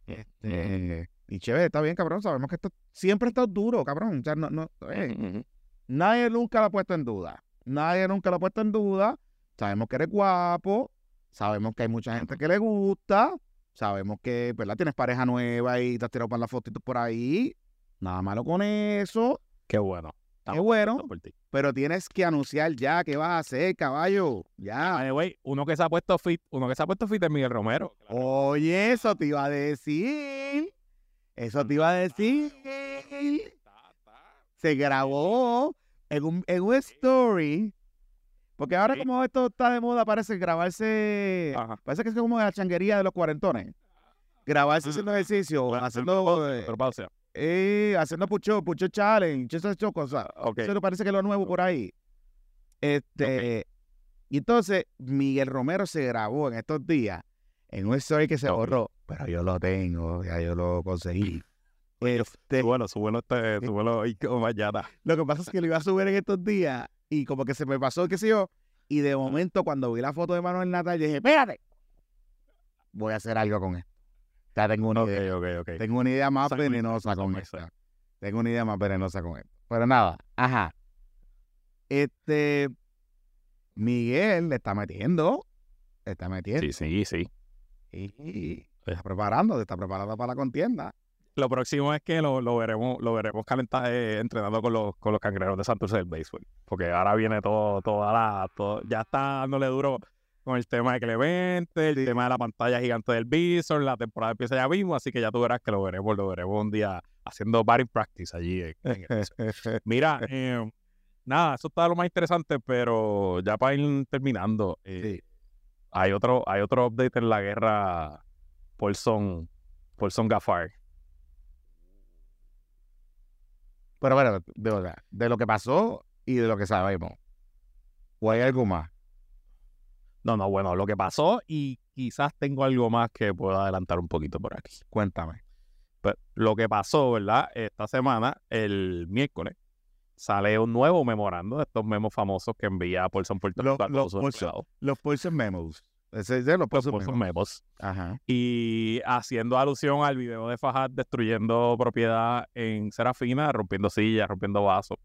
Este, y chévere, está bien, cabrón. Sabemos que esto siempre está duro, cabrón. O sea, no, no, eh, nadie nunca lo ha puesto en duda. Nadie nunca lo ha puesto en duda. Sabemos que eres guapo. Sabemos que hay mucha gente que le gusta. Sabemos que, ¿verdad? Tienes pareja nueva y te has tirado para las fotitos por ahí. Nada malo con eso. Qué bueno. Qué bueno. Estamos por ti. Pero tienes que anunciar ya qué vas a hacer, caballo. Ya. By the way, uno que se ha puesto fit, uno que se ha puesto fit es Miguel Romero. Oye, eso te iba a decir. Eso te iba a decir. Se grabó en un, en un story. Porque ahora como esto está de moda, parece grabarse... Ajá. Parece que es como la changuería de los cuarentones. Grabarse haciendo ejercicio, haciendo, Pero pausa. Eh, haciendo pucho, pucho challenge, esas cosas. Ok. Eso parece que es lo nuevo por ahí. Este, Y entonces, Miguel Romero se grabó en estos días en un story que se Ok. borró, pero yo lo tengo, ya yo lo conseguí. Este, Súbelo, súbelo, este, súbelo hoy como mañana. lo que pasa es que lo iba a subir en estos días y como que se me pasó, qué sé yo, y de momento cuando vi la foto de Manuel Natal, dije, espérate, voy a hacer algo con esto. Ya tengo una idea. ok, ok. Tengo una idea más San venenosa San con esta. Tengo una idea más venenosa con esto. Pero nada, ajá. Este, Miguel le está metiendo, le está metiendo. Sí, sí, sí. Y se está preparando, se está preparando para la contienda. Lo próximo es que lo, lo veremos, lo veremos calentar, eh, entrenando con los, con los cangrejeros de Santurce del béisbol. Porque ahora viene todo, toda la, todo, ya está dándole duro con el tema de Clemente, el tema de la pantalla gigante del Bison, la temporada empieza ya mismo, así que ya tú verás que lo veremos, lo veremos un día haciendo batting practice allí en, en el. Mira, eh, nada, eso está lo más interesante, pero ya para ir terminando, eh, hay otro, hay otro update en la guerra Paulson, Paulson Gaffar. Pero bueno, de, verdad, de lo que pasó y de lo que sabemos. ¿O hay algo más? No, no, bueno, lo que pasó y quizás tengo algo más que puedo adelantar un poquito por aquí. Cuéntame. Pero lo que pasó, ¿verdad? Esta semana, el miércoles, sale un nuevo memorando de estos memos famosos que envía Paulson Puerto Rico a lo- todos sus Paulson- empleados. Los Poison Memos. Ese es de los Los Paulson Memos. Memos. Ajá. Y haciendo alusión al video de Fajad destruyendo propiedad en Serafina, rompiendo sillas, rompiendo vasos.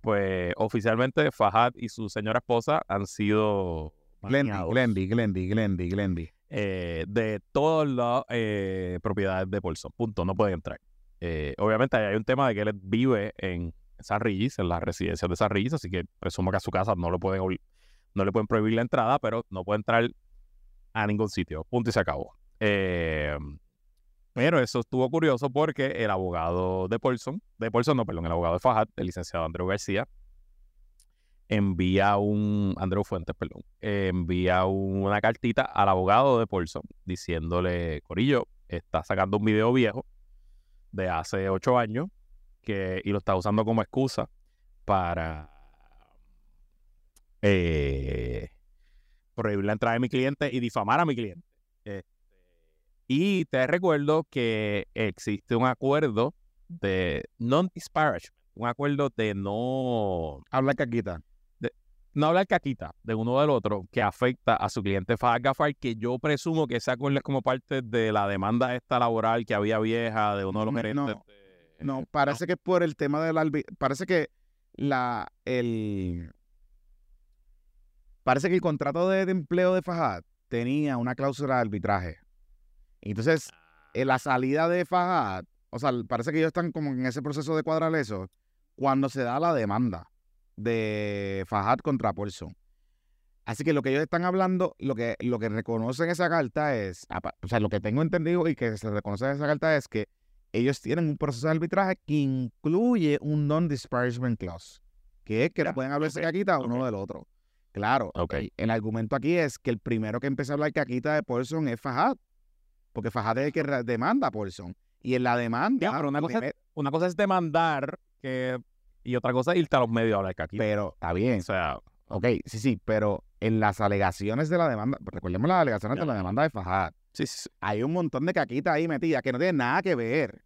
Pues oficialmente Fajad y su señora esposa han sido Glendy, Glendy, Glendy, Glendy. eh, de todas las eh, propiedades de Paulson. Punto, no pueden entrar. Eh, obviamente hay un tema de que él vive en San Regis, en las residencias de San Regis, así que presumo que a su casa no, lo pueden, no le pueden prohibir la entrada, pero no puede entrar a ningún sitio. Punto y se acabó. Eh, pero eso estuvo curioso porque el abogado de Paulson, de Paulson no, perdón, el abogado de Fajat, el licenciado Andrew García, envía un, Andrew Fuentes, perdón, envía un- una cartita al abogado de Paulson diciéndole, Corillo, está sacando un video viejo de hace ocho años que, y lo está usando como excusa para eh, prohibir la entrada de mi cliente y difamar a mi cliente. Este, y te recuerdo que existe un acuerdo de non-disparagement, un acuerdo de no, Habla caquita. No hablar caquita de uno del otro que afecta a su cliente Fahad Gafar, que yo presumo que ese acuerdo es como parte de la demanda esta laboral que había vieja de uno de los gerentes. no, de- No, parece que por el tema del Parece que la el parece que el contrato de, de empleo de Fajad tenía una cláusula de arbitraje. Entonces, en la salida de Fajad, o sea, parece que ellos están como en ese proceso de cuadrar eso cuando se da la demanda de Fajad contra Paulson. Así que lo que ellos están hablando, lo que, lo que reconocen esa carta es, o sea, lo que tengo entendido y que se reconoce en esa carta es que ellos tienen un proceso de arbitraje que incluye un non-disparagement clause, que es que no pueden hablarse caquita uno ok. del otro. Claro, Ok. el, el argumento aquí es que el primero que empieza a hablar caquita de Paulson es Fajad, porque Fajad es el que demanda a Paulson. Y en la demanda, Ya, pero una cosa, primer- una cosa es demandar que, y otra cosa es irte a los medios a hablar aquí. pero está bien, O sea, ok, sí, sí, pero en las alegaciones de la demanda, recordemos las alegaciones de la demanda de Fajad, sí, sí, sí. hay un montón de caquita ahí metida que no tiene nada que ver.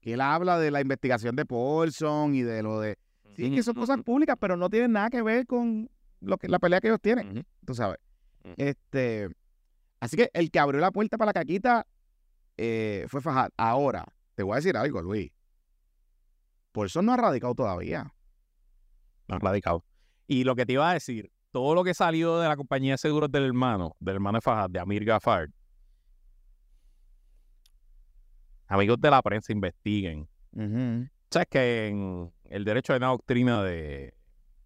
Que él habla de la investigación de Paulson y de lo de... Sí, que son cosas públicas, pero no tienen nada que ver con lo que, la pelea que ellos tienen, Ujú. tú sabes. Este, así que el que abrió la puerta para la caquita eh, fue Fajad. Ahora, te voy a decir algo, Luis. Paulson no ha radicado todavía. No han radicado. Y lo que te iba a decir, todo lo que salió de la compañía de seguros del hermano, del hermano de Fajad, de Amir Gafar, amigos de la prensa, investiguen. Ujú. Sabes que en el derecho hay una doctrina de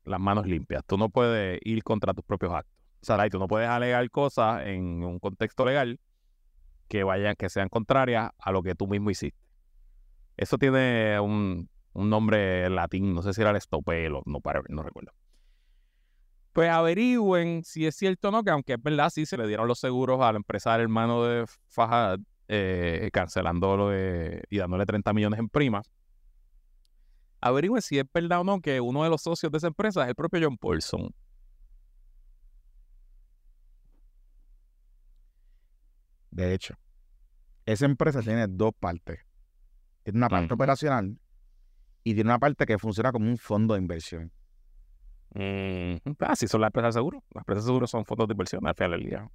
las manos limpias. Tú no puedes ir contra tus propios actos. O sea, tú no puedes alegar cosas en un contexto legal que vayan, que sean contrarias a lo que tú mismo hiciste. Eso tiene un, un nombre latín, no sé si era el estopelo, no, para- no recuerdo. Pues averigüen si es cierto o no, que aunque es verdad, sí se le dieron los seguros al empresario hermano de Fajad, eh, cancelándolo de- y dándole 30 millones en primas. Averigüen si es verdad o no que uno de los socios de esa empresa es el propio John Paulson. De hecho, esa empresa tiene dos partes. Tiene una parte operacional y tiene una parte que funciona como un fondo de inversión. Ah, sí, son las empresas de seguro. Las empresas de seguro son fondos de inversión al final del día.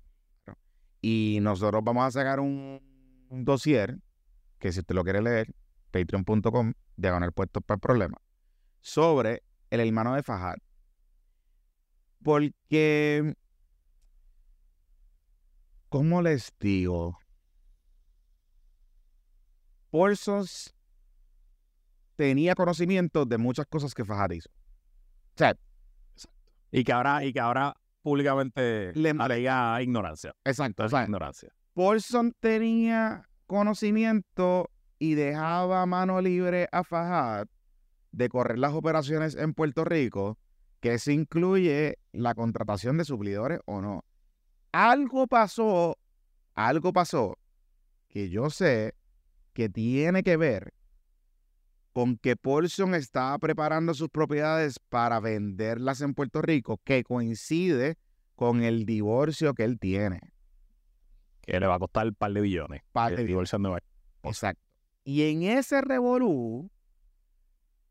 Y nosotros vamos a sacar un, un dossier, que si usted lo quiere leer, patreon.com, diagonal puestos para el problema, sobre el hermano de Fajad. Porque, ¿cómo les digo? Paulson tenía conocimiento de muchas cosas que Fajad hizo. O sea, Y que ahora, y que ahora públicamente Le- alega ignorancia. exacto. o sea, ignorancia. Paulson tenía conocimiento y dejaba mano libre a Fajad de correr las operaciones en Puerto Rico, que se incluye la contratación de suplidores o no. Algo pasó, algo pasó que yo sé que tiene que ver con que Paulson estaba preparando sus propiedades para venderlas en Puerto Rico, que coincide con el divorcio que él tiene. Que le va a costar un par de billones. Par de el billones. Exacto. Y en ese revolú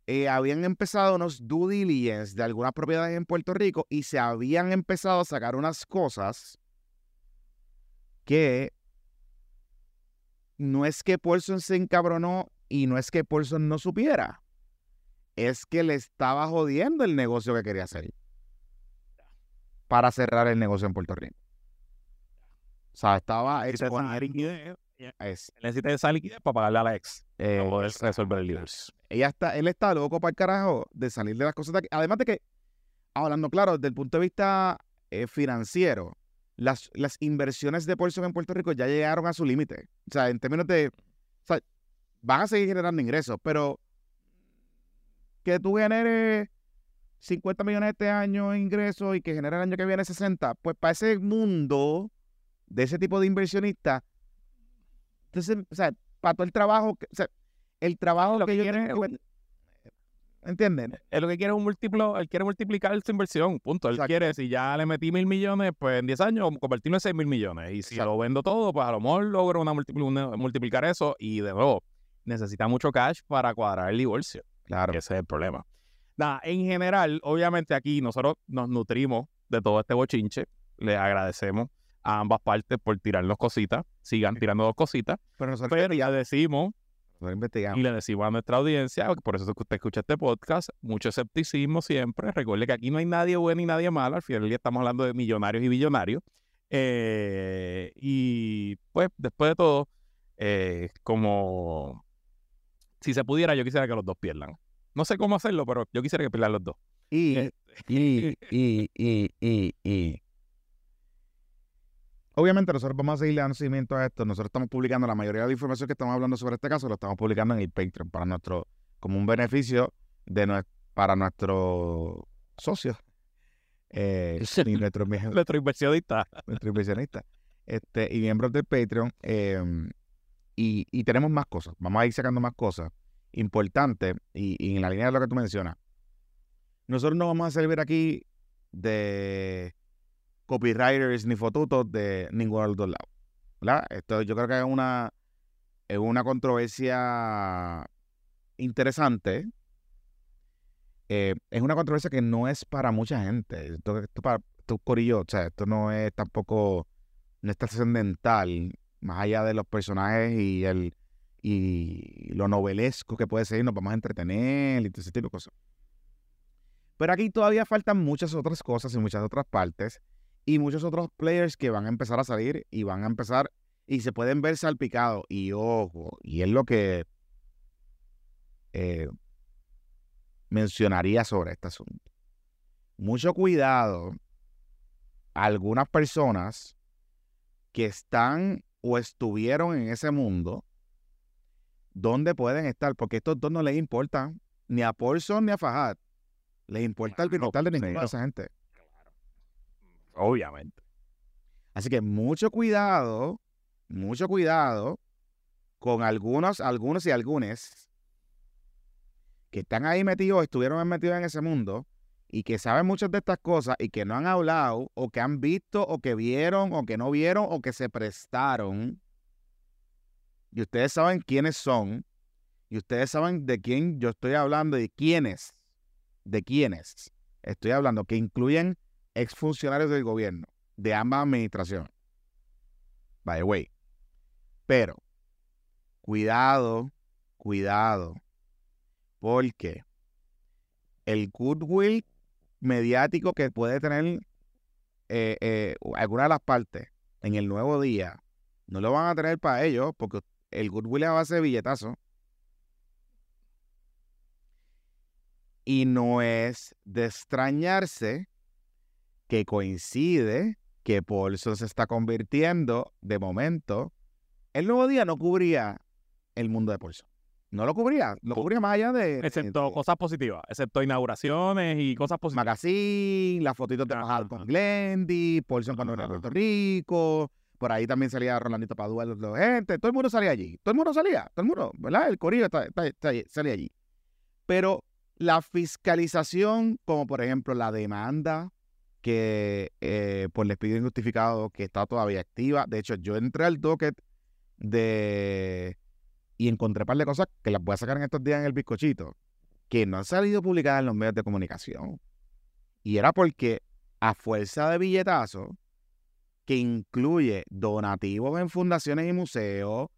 eh, habían empezado unos due diligence de algunas propiedades en Puerto Rico y se habían empezado a sacar unas cosas que no es que Paulson se encabronó y no es que Paulson no supiera. Es que le estaba jodiendo el negocio que quería hacer para cerrar el negocio en Puerto Rico. O sea, estaba Necesita esa liquidez, es- necesita esa liquidez para pagarle a la ex. eh, para poder resolver el divorcio. ella está, él está loco para el carajo de salir de las cosas de aquí. Además de que, hablando claro, desde el punto de vista eh, financiero, las, las inversiones de Paulson en Puerto Rico ya llegaron a su límite. O sea, en términos de, o sea, van a seguir generando ingresos, pero que tú generes 50 millones este año en ingresos y que genere el año que viene 60, pues para ese mundo de ese tipo de inversionistas, entonces, o sea, para todo el trabajo, que- o sea, el trabajo Lo que, que yo quiere tengo es ¿Entienden? Él lo que quiere es un múltiplo, él quiere multiplicar su inversión, punto. Él Exacto. quiere, si ya le metí mil millones, pues en 10 años convertirlo en 6 mil millones. Y si Exacto. lo vendo todo, pues a lo mejor logro una una- multiplicar eso. Y de nuevo, necesita mucho cash para cuadrar el divorcio. Claro. Ese es el problema. Nada, en general, obviamente aquí nosotros nos nutrimos de todo este bochinche. Le agradecemos a ambas partes por tirarnos cositas. Sigan tirando dos cositas. Pero nosotros, Pero ya decimos nosotros investigamos. y le decimos a nuestra audiencia, por eso es que usted escucha este podcast, mucho escepticismo siempre. Recuerde que aquí no hay nadie bueno y nadie malo. Al final del día estamos hablando de millonarios y billonarios. Eh, y pues, después de todo, eh, como si se pudiera, yo quisiera que los dos pierdan. No sé cómo hacerlo, pero yo quisiera que pierdan los dos. Y, Eh, y, y, y, y, y. Obviamente nosotros vamos a seguir dando seguimiento a esto. Nosotros estamos publicando la mayoría de la información que estamos hablando sobre este caso, lo estamos publicando en el Patreon para nuestro, como un beneficio de nue- para nuestros socios eh, y nuestros mie- Nuestro inversionista. nuestro inversionista este, y miembros del Patreon. eh, y, tenemos más cosas. Vamos a ir sacando más cosas importantes. Y, en la línea de lo que tú mencionas, nosotros no vamos a servir aquí de copywriters ni fotutos de ninguno de los dos lados. Esto yo creo que es una, es una controversia interesante. Eh, es una controversia que no es para mucha gente. Esto, esto para o sea, esto no es tampoco, no es trascendental, más allá de los personajes y el y lo novelesco que puede ser, nos vamos a entretener y todo ese tipo de cosas. Pero aquí todavía faltan muchas otras cosas y muchas otras partes y muchos otros players que van a empezar a salir y van a empezar y se pueden ver salpicados. Y ojo, y es lo que eh, mencionaría sobre este asunto. Mucho cuidado algunas personas que están o estuvieron en ese mundo, ¿dónde pueden estar? Porque estos dos no les importan ni a Paulson ni a Fajad. Les importa el Claro, bienestar de ninguna claro. de esa gente. Obviamente. Así que mucho cuidado, mucho cuidado con algunos, algunos y algunas que están ahí metidos, estuvieron metidos en ese mundo y que saben muchas de estas cosas y que no han hablado o que han visto o que vieron o que no vieron o que se prestaron. Y ustedes saben quiénes son y ustedes saben de quién yo estoy hablando y quiénes, de quiénes estoy hablando, que incluyen exfuncionarios del gobierno de ambas administraciones. By the way. Pero, cuidado, cuidado, porque el goodwill mediático que puede tener eh, eh, alguna de las partes en el nuevo día, no lo van a tener para ellos, porque el goodwill es a base billetazo. Y no es de extrañarse que coincide que Paulson se está convirtiendo de momento. El nuevo día no cubría el mundo de Paulson. No lo cubría, lo cubría más allá de. Excepto de- cosas positivas. Excepto inauguraciones y cosas positivas. Magazine, las fotitos de ajá. con Glendy, Paulson cuando era Puerto Rico. Por ahí también salía Rolandito Padua, los, gente. Todo el mundo salía allí. Todo el mundo salía. Todo el mundo, ¿verdad? El corillo está- está- está allí- salía allí. Pero la fiscalización, como por ejemplo la demanda que eh, por despido injustificado que está todavía activa. De hecho, yo entré al docket de y encontré un par de cosas que las voy a sacar en estos días en el bizcochito, que no han salido publicadas en los medios de comunicación. Y era porque a fuerza de billetazo, que incluye donativos en fundaciones y museos,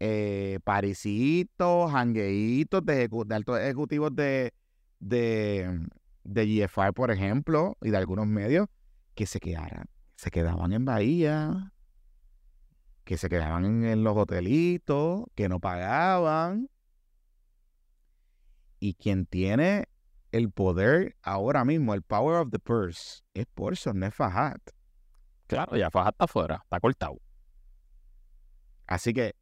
eh, parisitos, jangueitos de, de altos ejecutivos de, de, de GFI, por ejemplo, y de algunos medios, que se quedaran, se quedaban en Bahía, que se quedaban en, en los hotelitos, que no pagaban. Y quien tiene el poder ahora mismo, el power of the purse, es Paulson, no es Fajat. Claro, ya Faja está afuera, está cortado. Así que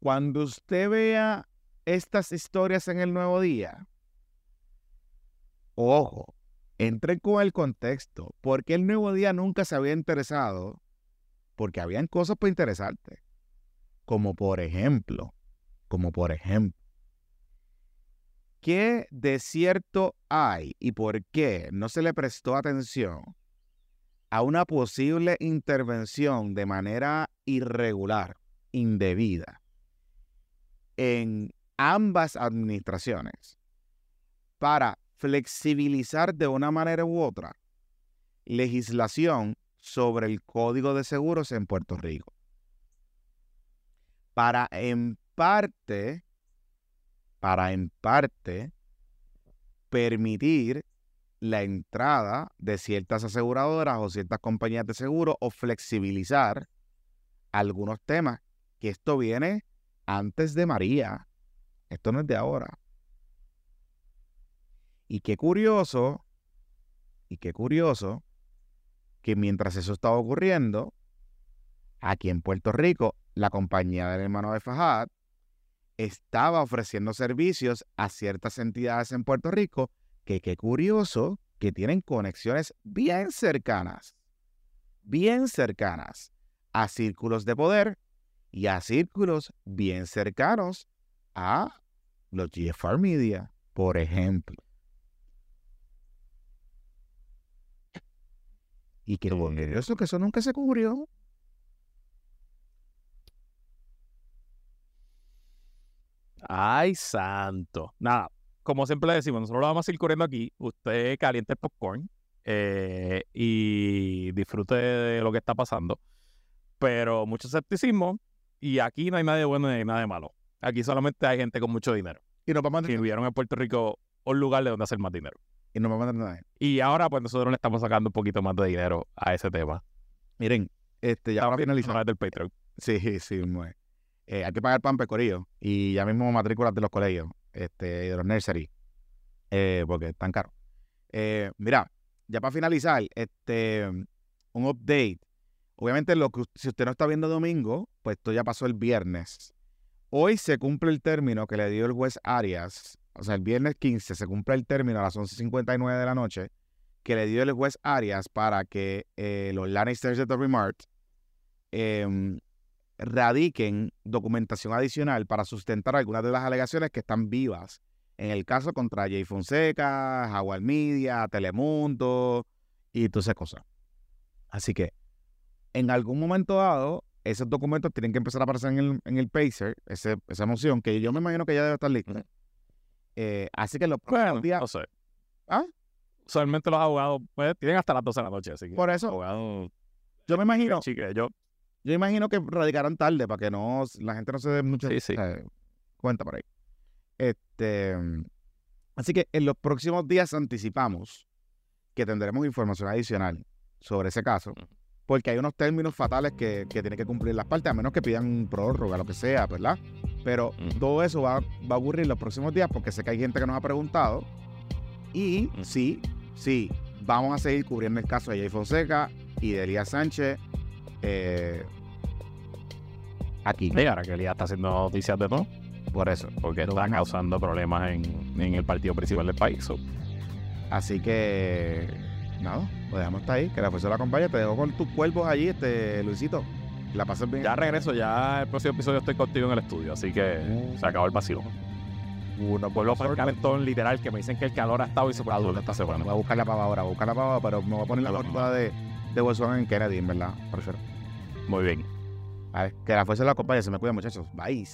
cuando usted vea estas historias en el nuevo día, ojo, entre con el contexto, porque el nuevo día nunca se había interesado, porque habían cosas para interesarte, como por ejemplo, como por ejemplo, ¿qué desierto hay y por qué no se le prestó atención a una posible intervención de manera irregular, indebida, en ambas administraciones para flexibilizar de una manera u otra legislación sobre el Código de Seguros en Puerto Rico. Para en parte, para en parte permitir la entrada de ciertas aseguradoras o ciertas compañías de seguro o flexibilizar algunos temas, que esto viene antes de María. Esto no es de ahora. Y qué curioso Y qué curioso que mientras eso estaba ocurriendo, aquí en Puerto Rico, la compañía del hermano de Fajad estaba ofreciendo servicios a ciertas entidades en Puerto Rico que qué curioso que tienen conexiones bien cercanas, bien cercanas a círculos de poder y a círculos bien cercanos a los GFR Media, por ejemplo. Y qué curioso que eso nunca se cubrió. Ay, santo. Nada, como siempre le decimos, nosotros lo vamos a ir corriendo aquí. Usted caliente el popcorn eh, y disfrute de lo que está pasando. Pero mucho escepticismo y aquí no hay nadie bueno ni nadie malo. Aquí solamente hay gente con mucho dinero. Y nos vamos a Que vivieron en Puerto Rico un lugar de donde hacer más dinero. Y nos vamos a nada. Y ahora pues nosotros le estamos sacando un poquito más de dinero a ese tema. Miren, este, ya para finalizar. del Patreon. Sí, sí. Eh, hay que pagar pan pecorillo y ya mismo matrículas de los colegios, este, y de los nursery, eh, porque están caros. Eh, mira, ya para finalizar, este, un update. Obviamente, lo que, si usted no está viendo domingo, pues esto ya pasó el viernes. Hoy se cumple el término que le dio el juez Arias, o sea, el viernes 15 se cumple el término a las 11.59 de la noche, que le dio el juez Arias para que eh, los Lannisters de Tory Mart em, radiquen documentación adicional para sustentar algunas de las alegaciones que están vivas en el caso contra Jay Fonseca, Jaguar Media, Telemundo y todas esas cosas. Así que en algún momento dado, esos documentos tienen que empezar a aparecer en el, en el Pacer, esa moción, que yo me imagino que ya debe estar lista. Eh, así que los próximos Bueno, días, no sé. ¿Ah? Usualmente los abogados pues, tienen hasta las 12 de la noche, así que por eso, abogados, yo me imagino, chique, yo yo imagino que radicarán tarde para que no la gente no se dé mucho Sí, sí. eh, cuenta por ahí. Este, así que en los próximos días anticipamos que tendremos información adicional sobre ese caso, porque hay unos términos fatales que, que tienen que cumplir las partes, a menos que pidan prórroga, lo que sea, ¿verdad? Pero todo eso va, va a ocurrir en los próximos días porque sé que hay gente que nos ha preguntado. Y sí, sí, vamos a seguir cubriendo el caso de Jay Fonseca y de Elías Sánchez eh, aquí. Sí, ahora que Elías está haciendo noticias de todo, Por eso. porque está causando problemas en, en el partido principal del país. so. Así que, nada, lo dejamos hasta ahí. Que la fuerza la acompañe. Te dejo con tus cuervos allí, este Luisito. La bien. Ya regreso, ya el próximo episodio estoy contigo en el estudio, así que se acabó el vacío. Uno Vuelvo para el calentón literal, que me dicen que el calor ha estado insoportable esta semana. Voy a buscar la pava ahora, voy a buscar la pava, pero me voy a poner la portada de, de Bolsonaro en Kennedy, en verdad. Prefiero. Muy bien. A ver, que la fuerza la acompañe. Se me cuida, muchachos. Bye.